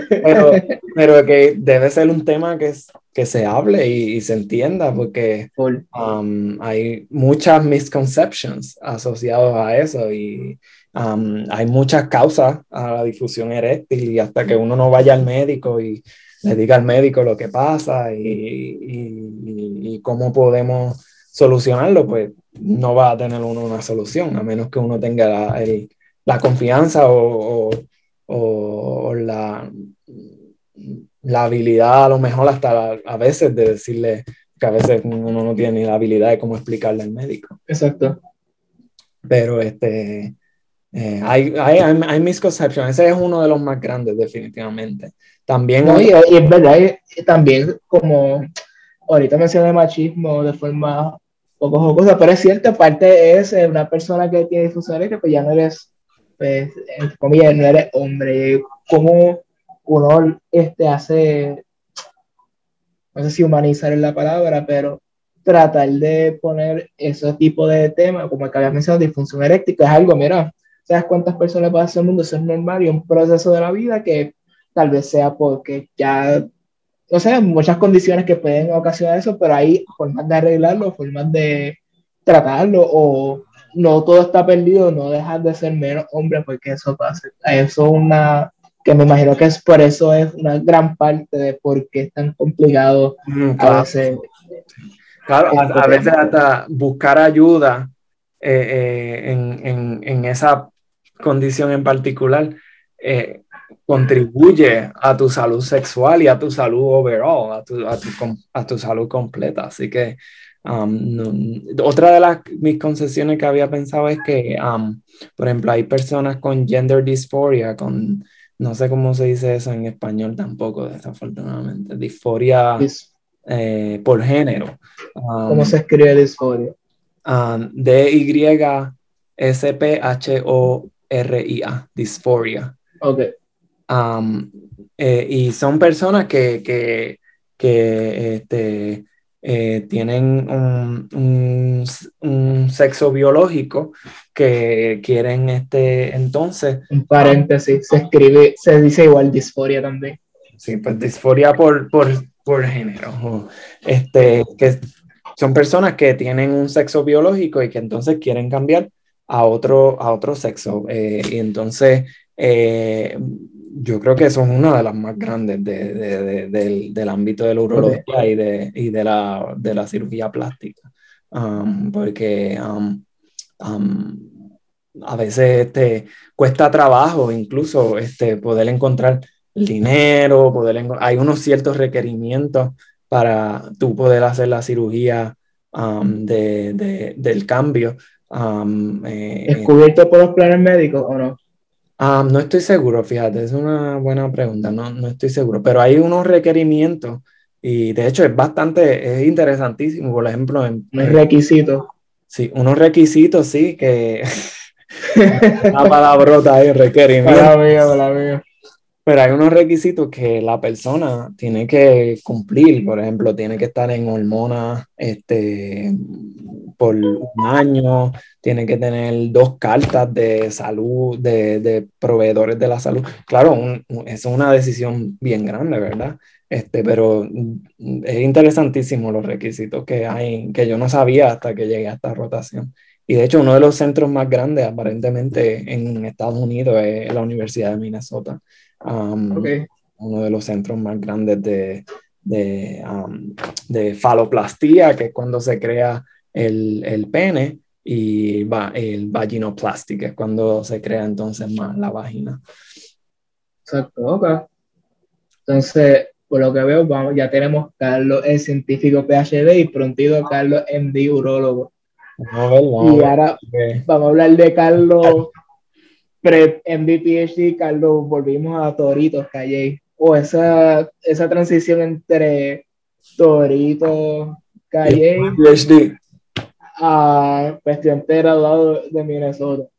S2: Pero, pero, que debe ser un tema que, que se hable y, se entienda, porque um, hay muchas misconceptions asociadas a eso y um, hay muchas causas a la difusión eréctil y hasta que uno no vaya al médico y le diga al médico lo que pasa y, y, cómo podemos solucionarlo, pues no va a tener uno una solución, a menos que uno tenga la, la confianza o, o, la, la, habilidad, a lo mejor hasta a veces de decirle que a veces uno no tiene ni la habilidad de cómo explicarle al médico.
S1: Exacto.
S2: Pero este, eh, hay, hay, hay, misconceptions, ese es uno de los más grandes definitivamente. También...
S1: y, es verdad, también como ahorita mencioné machismo de forma poco jocosa, pero es cierto, aparte es eh, una persona que tiene difusión que pues ya no eres, pues, entre comillas, no eres hombre, como uno este, hace, no sé si humanizar es la palabra, pero tratar de poner ese tipo de temas, como el que habías mencionado, disfunción eréctica, es algo, mira, ¿sabes cuántas personas pasan el mundo? Eso es normal y un proceso de la vida que tal vez sea porque ya, o sea, muchas condiciones que pueden ocasionar eso, pero hay formas de arreglarlo, formas de tratarlo, o no todo está perdido, no dejar de ser menos hombre porque eso pasa. Eso es una, que me imagino que es por eso es una gran parte de por qué es tan complicado
S2: mm, a veces. Claro, a, veces hasta buscar ayuda eh, eh, en, en, en, esa condición en particular eh, contribuye a tu salud sexual y a tu salud overall, a tu, a tu, a tu salud completa. Así que um, otra de las mis concesiones que había pensado es que, um, por ejemplo, hay personas con gender dysphoria, con no sé cómo se dice eso en español tampoco, desafortunadamente. Disforia eh, por género.
S1: Um, ¿Cómo se escribe disforia?
S2: Um, D-Y-S-P-H-O-R-I-A, disforia. Um, eh, y son personas que, que, que este, eh, tienen un, un, sexo biológico que quieren este entonces.
S1: En paréntesis, se escribe, se dice igual disforia también.
S2: Sí, pues disforia por, por, por género. Este, que son personas que tienen un sexo biológico y que entonces quieren cambiar a otro, a otro sexo. Eh, y entonces eh, yo creo que son una de las más grandes de, de, del, del, ámbito de la urología y, de, y de, la, de la cirugía plástica. Um, porque um, um, a veces este, cuesta trabajo incluso este, poder encontrar el dinero, poder hay unos ciertos requerimientos para tú poder hacer la cirugía de, del cambio.
S1: Eh, ¿Es cubierto por los planes médicos o no?
S2: Ah, no estoy seguro, fíjate, es una buena pregunta, no, no estoy seguro, pero hay unos requerimientos y de hecho es bastante, es interesantísimo, por ejemplo, en...
S1: Requisitos.
S2: Sí, unos requisitos, sí, que... la palabrota ahí, requerimiento. la Pero hay unos requisitos que la persona tiene que cumplir, por ejemplo, tiene que estar en hormonas este, por un año, tiene que tener dos cartas de salud, de, de proveedores de la salud. Claro, es una decisión bien grande, ¿verdad? Este, pero es interesantísimo los requisitos que hay, que yo no sabía hasta que llegué a esta rotación. Y de hecho, uno de los centros más grandes aparentemente en Estados Unidos es la Universidad de Minnesota. Um, uno de los centros más grandes de, de, um, de faloplastía, que es cuando se crea el, el pene, y va, el vaginoplasty, que es cuando se crea entonces más la vagina.
S1: Exacto, ok. Entonces, por lo que veo, vamos, ya tenemos Carlos, el científico PhD, y prontito Carlos, MD, urólogo. y ahora vamos a hablar de Carlos, pre MD, PhD, Carlos, volvimos a Toritos, Calle. O esa, esa transición entre Torito, Calle. PhD a cuestión de graduado de Minnesota.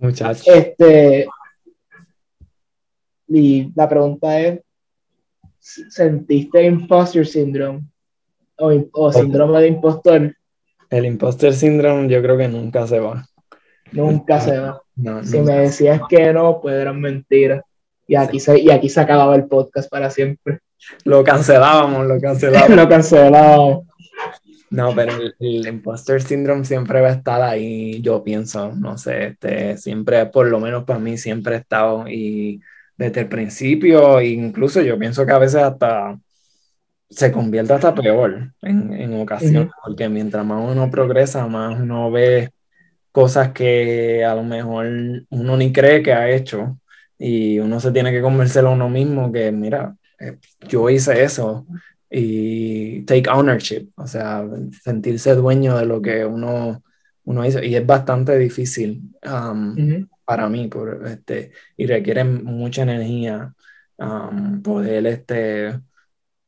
S2: Muchachos.
S1: Este, y la pregunta es, ¿sentiste imposter syndrome o, o síndrome de impostor?
S2: El imposter syndrome yo creo que nunca se va.
S1: Nunca se va. si me decías que no, pues eran mentiras. Y aquí, se, y aquí se acababa el podcast para siempre.
S2: Lo cancelábamos, lo cancelábamos.
S1: lo cancelábamos.
S2: No, pero el, imposter syndrome siempre va a estar ahí, yo pienso, no sé, este, siempre, por lo menos para mí, siempre ha estado y desde el principio, incluso yo pienso que a veces hasta se convierte hasta peor en, en ocasiones, porque mientras más uno progresa, más uno ve cosas que a lo mejor uno ni cree que ha hecho y uno se tiene que convencer a uno mismo que, mira, eh, yo hice eso y take ownership, o sea, sentirse dueño de lo que uno, uno hizo. Y es bastante difícil um, para mí, por, este, y requiere mucha energía um, poder este,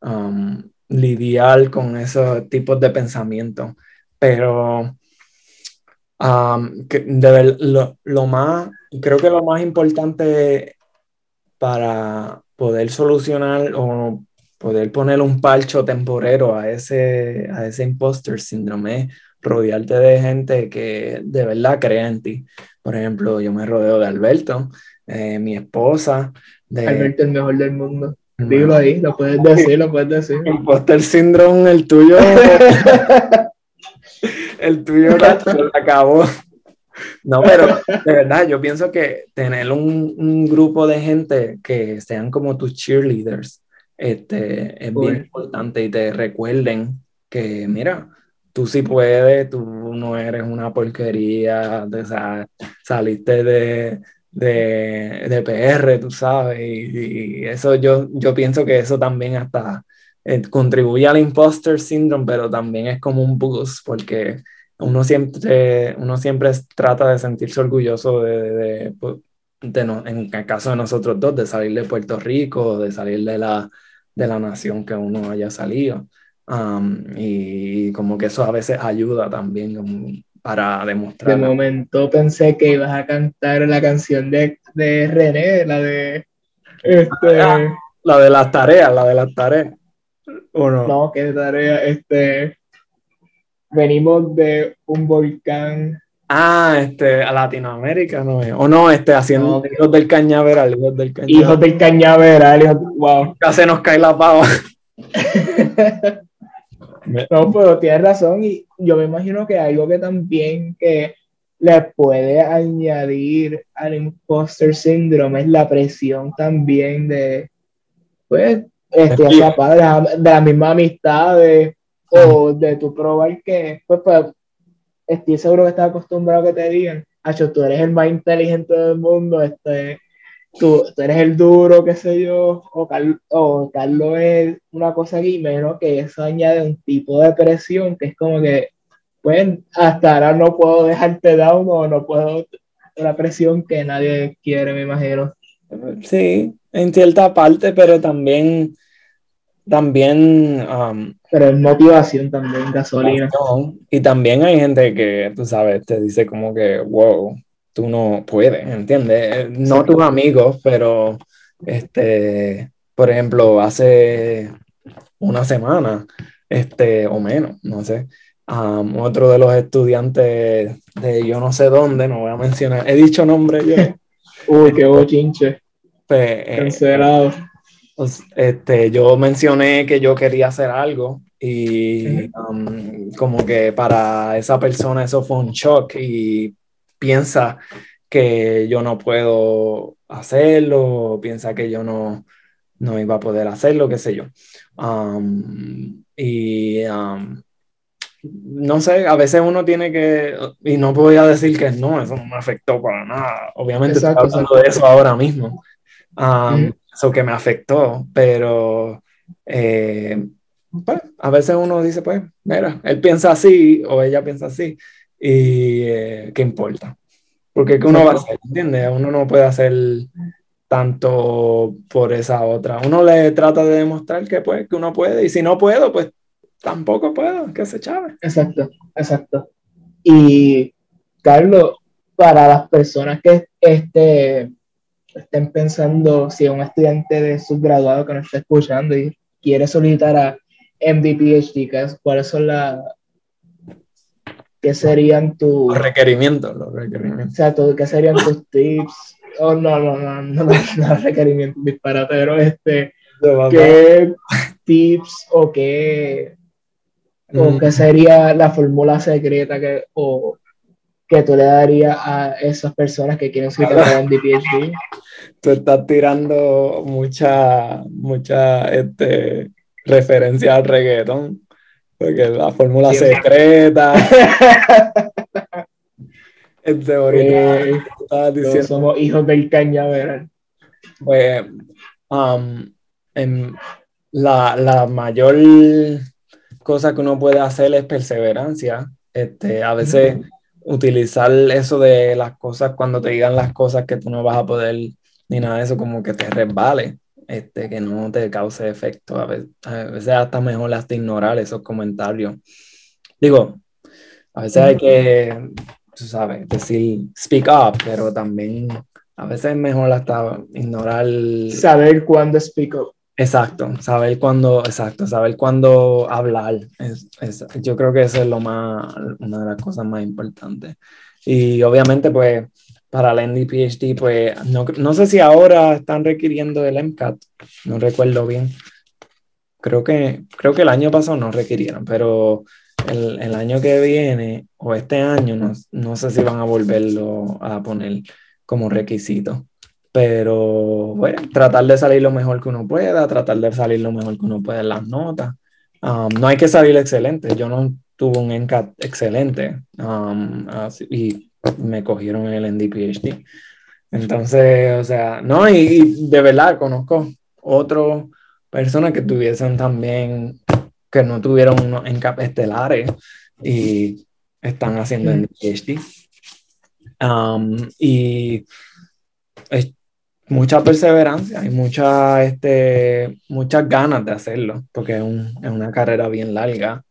S2: um, lidiar con esos tipos de pensamientos. Pero de lo, lo más, creo que lo más importante para poder solucionar o poder poner un palcho temporero a ese, a ese imposter síndrome, rodearte de gente que de verdad crea en ti. Por ejemplo, yo me rodeo de Alberto, eh, mi esposa. De...
S1: Alberto, el mejor del mundo. Dilo ahí, lo puedes decir, lo puedes decir.
S2: Imposter síndrome, el tuyo. el tuyo se acabó. No, pero de verdad, yo pienso que tener un, un, grupo de gente que sean como tus cheerleaders, este, es bien importante y te recuerden que, mira, tú sí puedes, tú no eres una porquería, de, saliste de, de, de, PR, tú sabes, y, eso yo, yo pienso que eso también hasta eh, contribuye al imposter syndrome, pero también es como un boost porque uno siempre, uno siempre trata de sentirse orgulloso de, de, en el caso de nosotros dos, de salir de Puerto Rico, de salir de la, de la nación que uno haya salido. Um, y como que eso a veces ayuda también para demostrar.
S1: De momento pensé que ibas a cantar la canción de, de René, la de... Este...
S2: Ah, la de las tareas, la de las tareas. ¿O no?
S1: No, qué tarea. Este, venimos de un volcán
S2: Ah, este, a Latinoamérica, no O no, este, haciendo hijos del cañaveral,
S1: hijos del cañaveral. Hijos del cañaveral, wow.
S2: Casi nos cae la pava.
S1: no, pero tienes razón y yo me imagino que algo que también que le puede añadir al imposter syndrome es la presión también de, pues, este, de, las mismas amistades o de tu probar que, pues, pues estoy seguro que estás acostumbrado a que te digan, Acho, tú eres el más inteligente del mundo, este, tú, tú eres el duro, qué sé yo, o, o Carlos es una cosa aquí, menos que eso añade un tipo de presión que es como que, pues, hasta ahora no puedo dejarte down o no puedo, la presión que nadie quiere, me imagino.
S2: Sí, en cierta parte, pero también también... Um,
S1: Pero es motivación también, gasolina.
S2: Y también hay gente que, tú sabes, te dice como que, wow, tú no puedes, ¿entiendes? No tus amigos, pero, este, por ejemplo, hace una semana, este, o menos, no sé, um, otro de los estudiantes de yo no sé dónde, no voy a mencionar, he dicho nombre yo.
S1: Uy, qué bochinche. Pues, eh, Cancelado
S2: pues, este, yo mencioné que yo quería hacer algo y um, como que para esa persona eso fue un shock y piensa que yo no puedo hacerlo, piensa que yo no, no iba a poder hacerlo, qué sé yo. Um, y um, no sé, a veces uno tiene que, y no voy a decir que no, eso no me afectó para nada. Obviamente estoy hablando de eso ahora mismo eso que me afectó, pero eh, pues, a veces uno dice, pues, mira, él piensa así o ella piensa así, y eh, ¿qué importa? Porque ¿qué uno va a hacer? ¿Entiendes? Uno no puede hacer tanto por esa otra. Uno le trata de demostrar que, pues, que uno puede, y si no puedo, pues tampoco puedo, que se chave.
S1: Exacto, exacto. Y Carlos, para las personas que este, estén pensando, si un estudiante de subgraduado que nos está escuchando y quiere solicitar a MD-PhD, ¿cuáles son las... ¿Qué serían tus...
S2: Los requerimientos, los requerimientos.
S1: Exacto, ¿qué serían tus tips? Oh, no, no, no, no, no, no requerimientos disparateros, este... ¿Qué tips o qué... o qué sería la fórmula secreta que... o que tú le darías a esas personas que quieren solicitar a MD-PhD?
S2: tú estás tirando mucha, mucha este, referencia al reggaetón, porque la fórmula secreta.
S1: este, ahorita eh, diciendo, somos hijos del cañaveral.
S2: Pues, um, en la, la, mayor cosa que uno puede hacer es perseverancia. Este, a veces utilizar eso de las cosas cuando te digan las cosas que tú no vas a poder ni nada de eso, como que te resbale, este, que no te cause efecto. A veces, a veces hasta mejor hasta ignorar esos comentarios. Digo, a veces hay que, tú sabes, decir speak up, pero también a veces es mejor hasta ignorar.
S1: Saber cuándo speak up.
S2: Exacto, saber cuándo, exacto, saber cuándo hablar. Es, es, yo creo que eso es lo más, una de las cosas más importantes. Y obviamente, pues, para el NDPhD, pues no, no, sé si ahora están requiriendo el MCAT, no recuerdo bien. Creo que, creo que el año pasado no requirieron, pero el, el año que viene o este año no, no, sé si van a volverlo a poner como requisito. Pero bueno, tratar de salir lo mejor que uno pueda, tratar de salir lo mejor que uno pueda en las notas. Um, no hay que salir excelente. Yo no tuve un NCAT excelente um, así, y me cogieron en el NDPhD. Entonces, o sea, no, y, de verdad conozco otras personas que tuviesen también, que no tuvieron unos encap estelares y están haciendo el PhD. Um, y es mucha perseverancia y mucha, este, muchas ganas de hacerlo, porque es, es una carrera bien larga.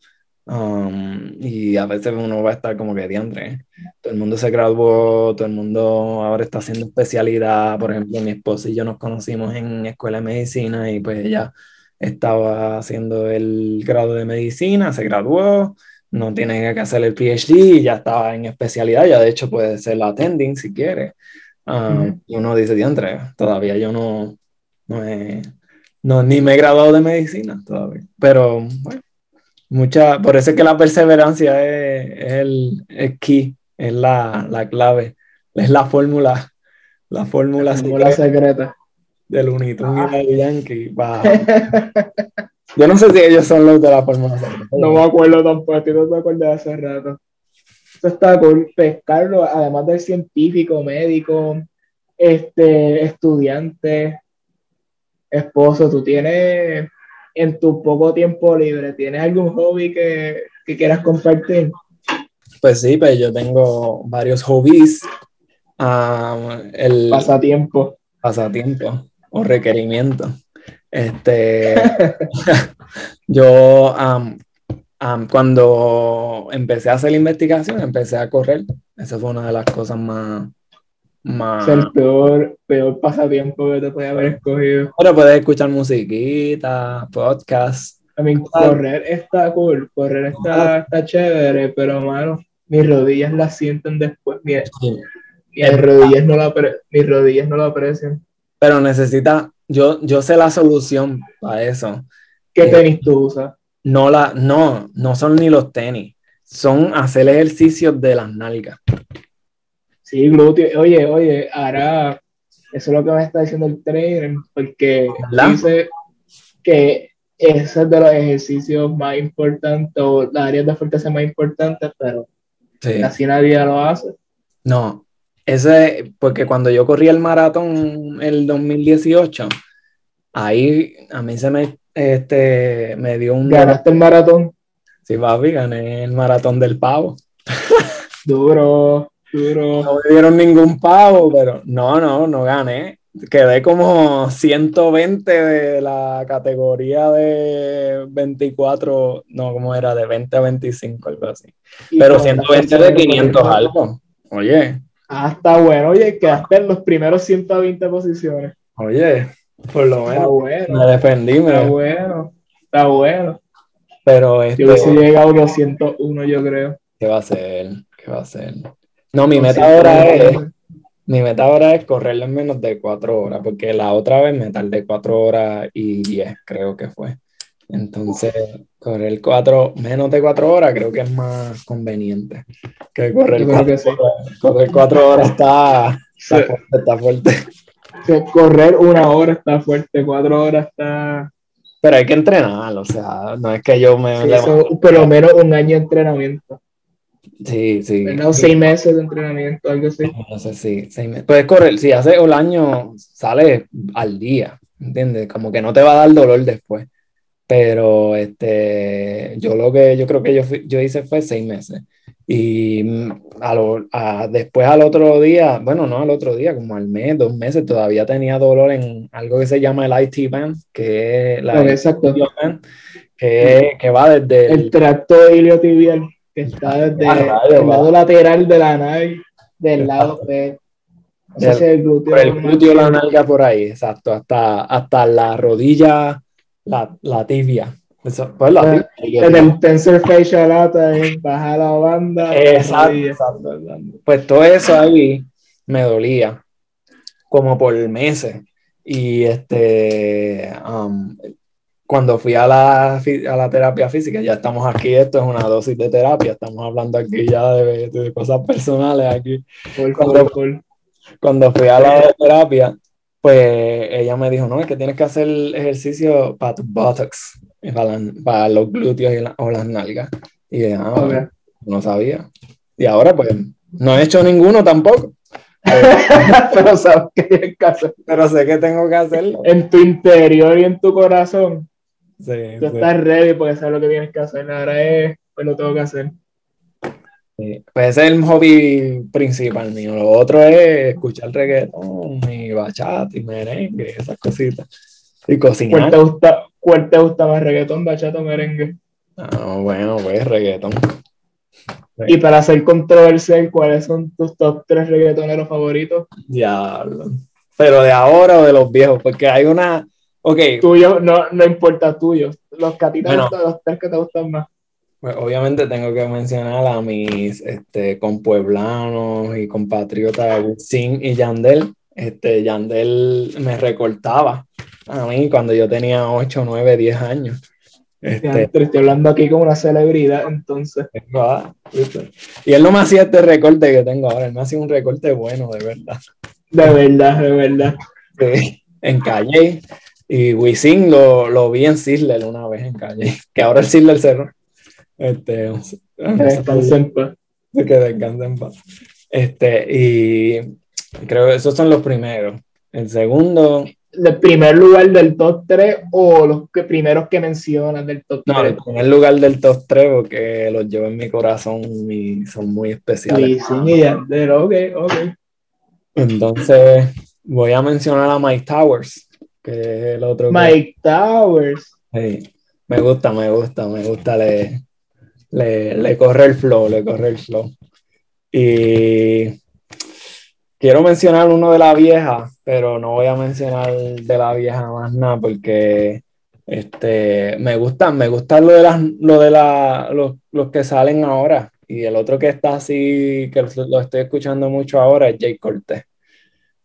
S2: Um, y a veces uno va a estar como que diantre. Todo el mundo se graduó, todo el mundo ahora está haciendo especialidad. Por ejemplo, mi esposa y yo nos conocimos en escuela de medicina y pues ella estaba haciendo el grado de medicina, se graduó, no tiene que hacer el PhD, ya estaba en especialidad, ya de hecho puede ser la attending si quiere. Um, y uno dice, diantre, todavía yo no, no, no, ni me he graduado de medicina todavía. Pero bueno, mucha, por eso es que la perseverancia es, el, key, es la, la, clave, es la fórmula, la fórmula,
S1: secreta
S2: del Unitun y del Yankee. Yo no sé si ellos son los de la fórmula secreta.
S1: No me acuerdo tampoco, no me acuerdo de hace rato. Está con pescarlo, además del científico, médico, este, estudiante, esposo, tú tienes en tu poco tiempo libre? ¿Tienes algún hobby que, que quieras compartir?
S2: Pues sí, pues yo tengo varios hobbies. el
S1: pasatiempo.
S2: Pasatiempo o requerimiento. Este, yo cuando empecé a hacer la investigación, empecé a correr. Esa fue una de las cosas más,
S1: es el peor, peor pasatiempo que te podía haber escogido.
S2: Ahora puedes escuchar musiquita, podcast.
S1: A mí, correr está cool, correr está, está chévere, pero mano, mis rodillas la sienten después. Mis, rodillas no la mis rodillas no lo aprecian.
S2: Pero necesita, yo, yo sé la solución para eso.
S1: ¿Qué eh, tenis tú usas?
S2: No, la, no, no son ni los tenis, son hacer ejercicios de las nalgas.
S1: Sí, glúteo. Oye, oye, ahora eso es lo que me está diciendo el trainer, porque dice que ese es de los ejercicios más importantes o las áreas de fuerza más importantes, pero casi nadie lo hace.
S2: No, ese, porque cuando yo corrí el maratón el 2018, ahí a mí se me, este, me dio un...
S1: ¿Ganaste el maratón?
S2: Sí, papi, gané el maratón del pavo.
S1: Duro.
S2: No me dieron ningún pavo, pero no, no, no gané. Quedé como 120 de la categoría de 24, no, como era? De 20 a 25, algo así. Pero 120 de 500 algo. Oye.
S1: Ah, está bueno. Oye, quedaste en los primeros 120 posiciones.
S2: Oye, por lo menos. Bueno. Me defendí,
S1: me. Está bueno. Está bueno.
S2: Pero este...
S1: Yo hubiese llegado a los 101, yo creo.
S2: ¿Qué va a ser? ¿Qué va a ser? No, mi meta ahora es, mi meta ahora es correrlo en menos de cuatro horas, porque la otra vez me tardé cuatro horas y diez, creo que fue. Entonces, correr cuatro, menos de cuatro horas creo que es más conveniente que correr, cuatro, horas. correr cuatro horas está, está, fuerte,
S1: correr una hora está fuerte, cuatro horas está...
S2: Pero hay que entrenar, o sea, no es que yo me...
S1: Sí, pero menos un año de entrenamiento.
S2: Sí, sí.
S1: seis meses de entrenamiento, algo así.
S2: No sé, sí, seis meses. Puedes correr, si hace un año, sale al día, ¿entiendes? Como que no te va a dar dolor después. Pero este, yo lo que yo creo que yo, yo hice fue seis meses. Y mm, a después al otro día, bueno, no al otro día, como al mes, dos meses, todavía tenía dolor en algo que se llama el IT band, que es la
S1: exacto.
S2: que, que va desde
S1: el, el tracto iliotibial que está desde el lado lateral de la nave, del lado de...
S2: el glúteo, el glúteo la nalga por ahí, exacto, hasta, hasta la rodilla, la, la tibia. Pues la
S1: tibia, en el tensor facial lata, baja la banda.
S2: Exacto, exacto, Pues todo eso ahí me dolía, como por meses. Y este, um, cuando fui a la, a la terapia física, ya estamos aquí, esto es una dosis de terapia, estamos hablando aquí ya de, de cosas personales aquí. cuando, cuando, fui a la terapia, pues ella me dijo, no, es que tienes que hacer ejercicio para tus buttocks, para, para los glúteos y o las nalgas. Y dije, ah, no sabía. Y ahora pues no he hecho ninguno tampoco.
S1: pero sabes que
S2: Pero sé que tengo que hacerlo.
S1: En tu interior y en tu corazón Sí, Tú estás ready porque sabes lo que tienes que hacer. Ahora es, pues lo tengo que hacer.
S2: Sí. Pues ese es el hobby principal mío. Lo otro es escuchar reggaetón y bachata y merengue, esas cositas. Y cocinar.
S1: ¿Cuál te gusta, cuál te gusta más, reggaetón, bachata o merengue?
S2: Ah, bueno, pues reggaetón.
S1: Y para hacer controversial, ¿cuáles son tus top tres reggaetoneros favoritos?
S2: Diablo. Pero de ahora o de los viejos, porque hay una. Ok.
S1: Tuyo, no, no importa tuyo. Los que a ti te gustan, los tres que te gustan más.
S2: Pues obviamente tengo que mencionar a mis este, compueblanos y compatriotas Sin y Yandel. Este, Yandel me recortaba a mí cuando yo tenía 8, 9, 10 años.
S1: Este, estoy hablando aquí como una celebridad, entonces.
S2: Y él no me hacía este recorte que tengo ahora, él me hacía un recorte bueno, de verdad.
S1: De verdad, de verdad.
S2: Sí, en Calle. Y Wisin lo, lo vi en Sizzler una vez en Calle, que ahora el Sizzler cerró. Este,
S1: descansen en paz.
S2: Que descansen en paz. Este, y creo que esos son los primeros. El segundo,
S1: el primer lugar del top 3 o los que, primeros que mencionas del top 3?
S2: No, el primer lugar del top 3 porque los llevo en mi corazón y son muy especiales.
S1: Sí, sí, ok, ok.
S2: Entonces, voy a mencionar a Mike Towers, que es el otro.
S1: Mike Towers.
S2: Sí, me gusta, me gusta, me gusta, le, le, le corre el flow, le corre el flow. Y quiero mencionar uno de la vieja, pero no voy a mencionar de la vieja más nada porque este, me gustan, me gustan lo de las, lo de la, los, los, que salen ahora. Y el otro que está así, que lo, estoy escuchando mucho ahora, es Jay Cortés.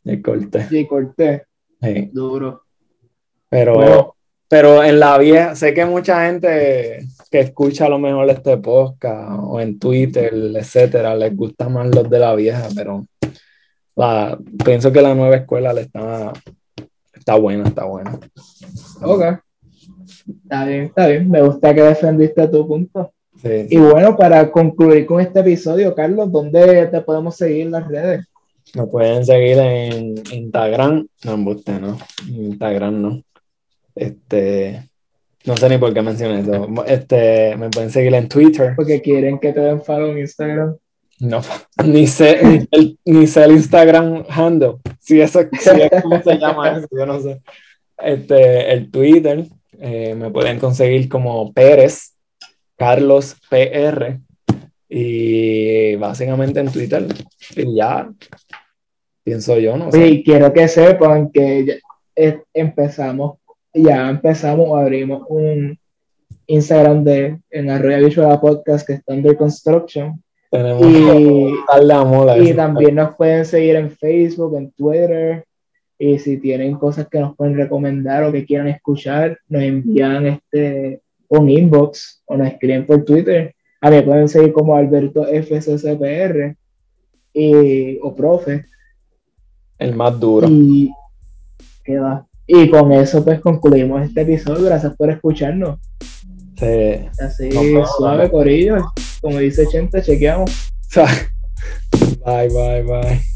S2: Jay Cortés.
S1: Jay Cortés. Sí. Duro.
S2: Pero, pero en la vieja, sé que mucha gente que escucha a lo mejor este podcast o en Twitter, etcétera, les gusta más los de la vieja, pero pienso que la nueva escuela le está, está buena, está buena.
S1: Ok. Está bien, está bien. Me gusta que defendiste tu punto. Y bueno, para concluir con este episodio, Carlos, ¿dónde te podemos seguir en las redes?
S2: Me pueden seguir en Instagram. No, en no. Instagram no. Este. No sé ni por qué mencioné eso. Este, me pueden seguir en Twitter.
S1: Porque quieren que te den follow en Instagram.
S2: No, ni sé, ni, el, ni el Instagram handle. Si eso si es se llama eso, yo no sé. Este, el Twitter, eh, me pueden conseguir como Pérez, Carlos PR, y básicamente en Twitter. Y ya, pienso yo, ¿no?
S1: Sí, quiero que sepan que ya empezamos, ya empezamos abrimos un Instagram de en Arroyo Visual Podcast que está under construction y, también nos pueden seguir en Facebook, en Twitter. Y si tienen cosas que nos pueden recomendar o que quieran escuchar, nos envían este, un inbox o nos escriben por Twitter. A mí pueden seguir como Alberto FCCPR y, o profe.
S2: El más duro.
S1: Y, y con eso pues concluimos este episodio. Gracias por escucharnos.
S2: Sí.
S1: Así suave, Corillo. Como dice Chente, chequeamos.
S2: bye, bye, bye.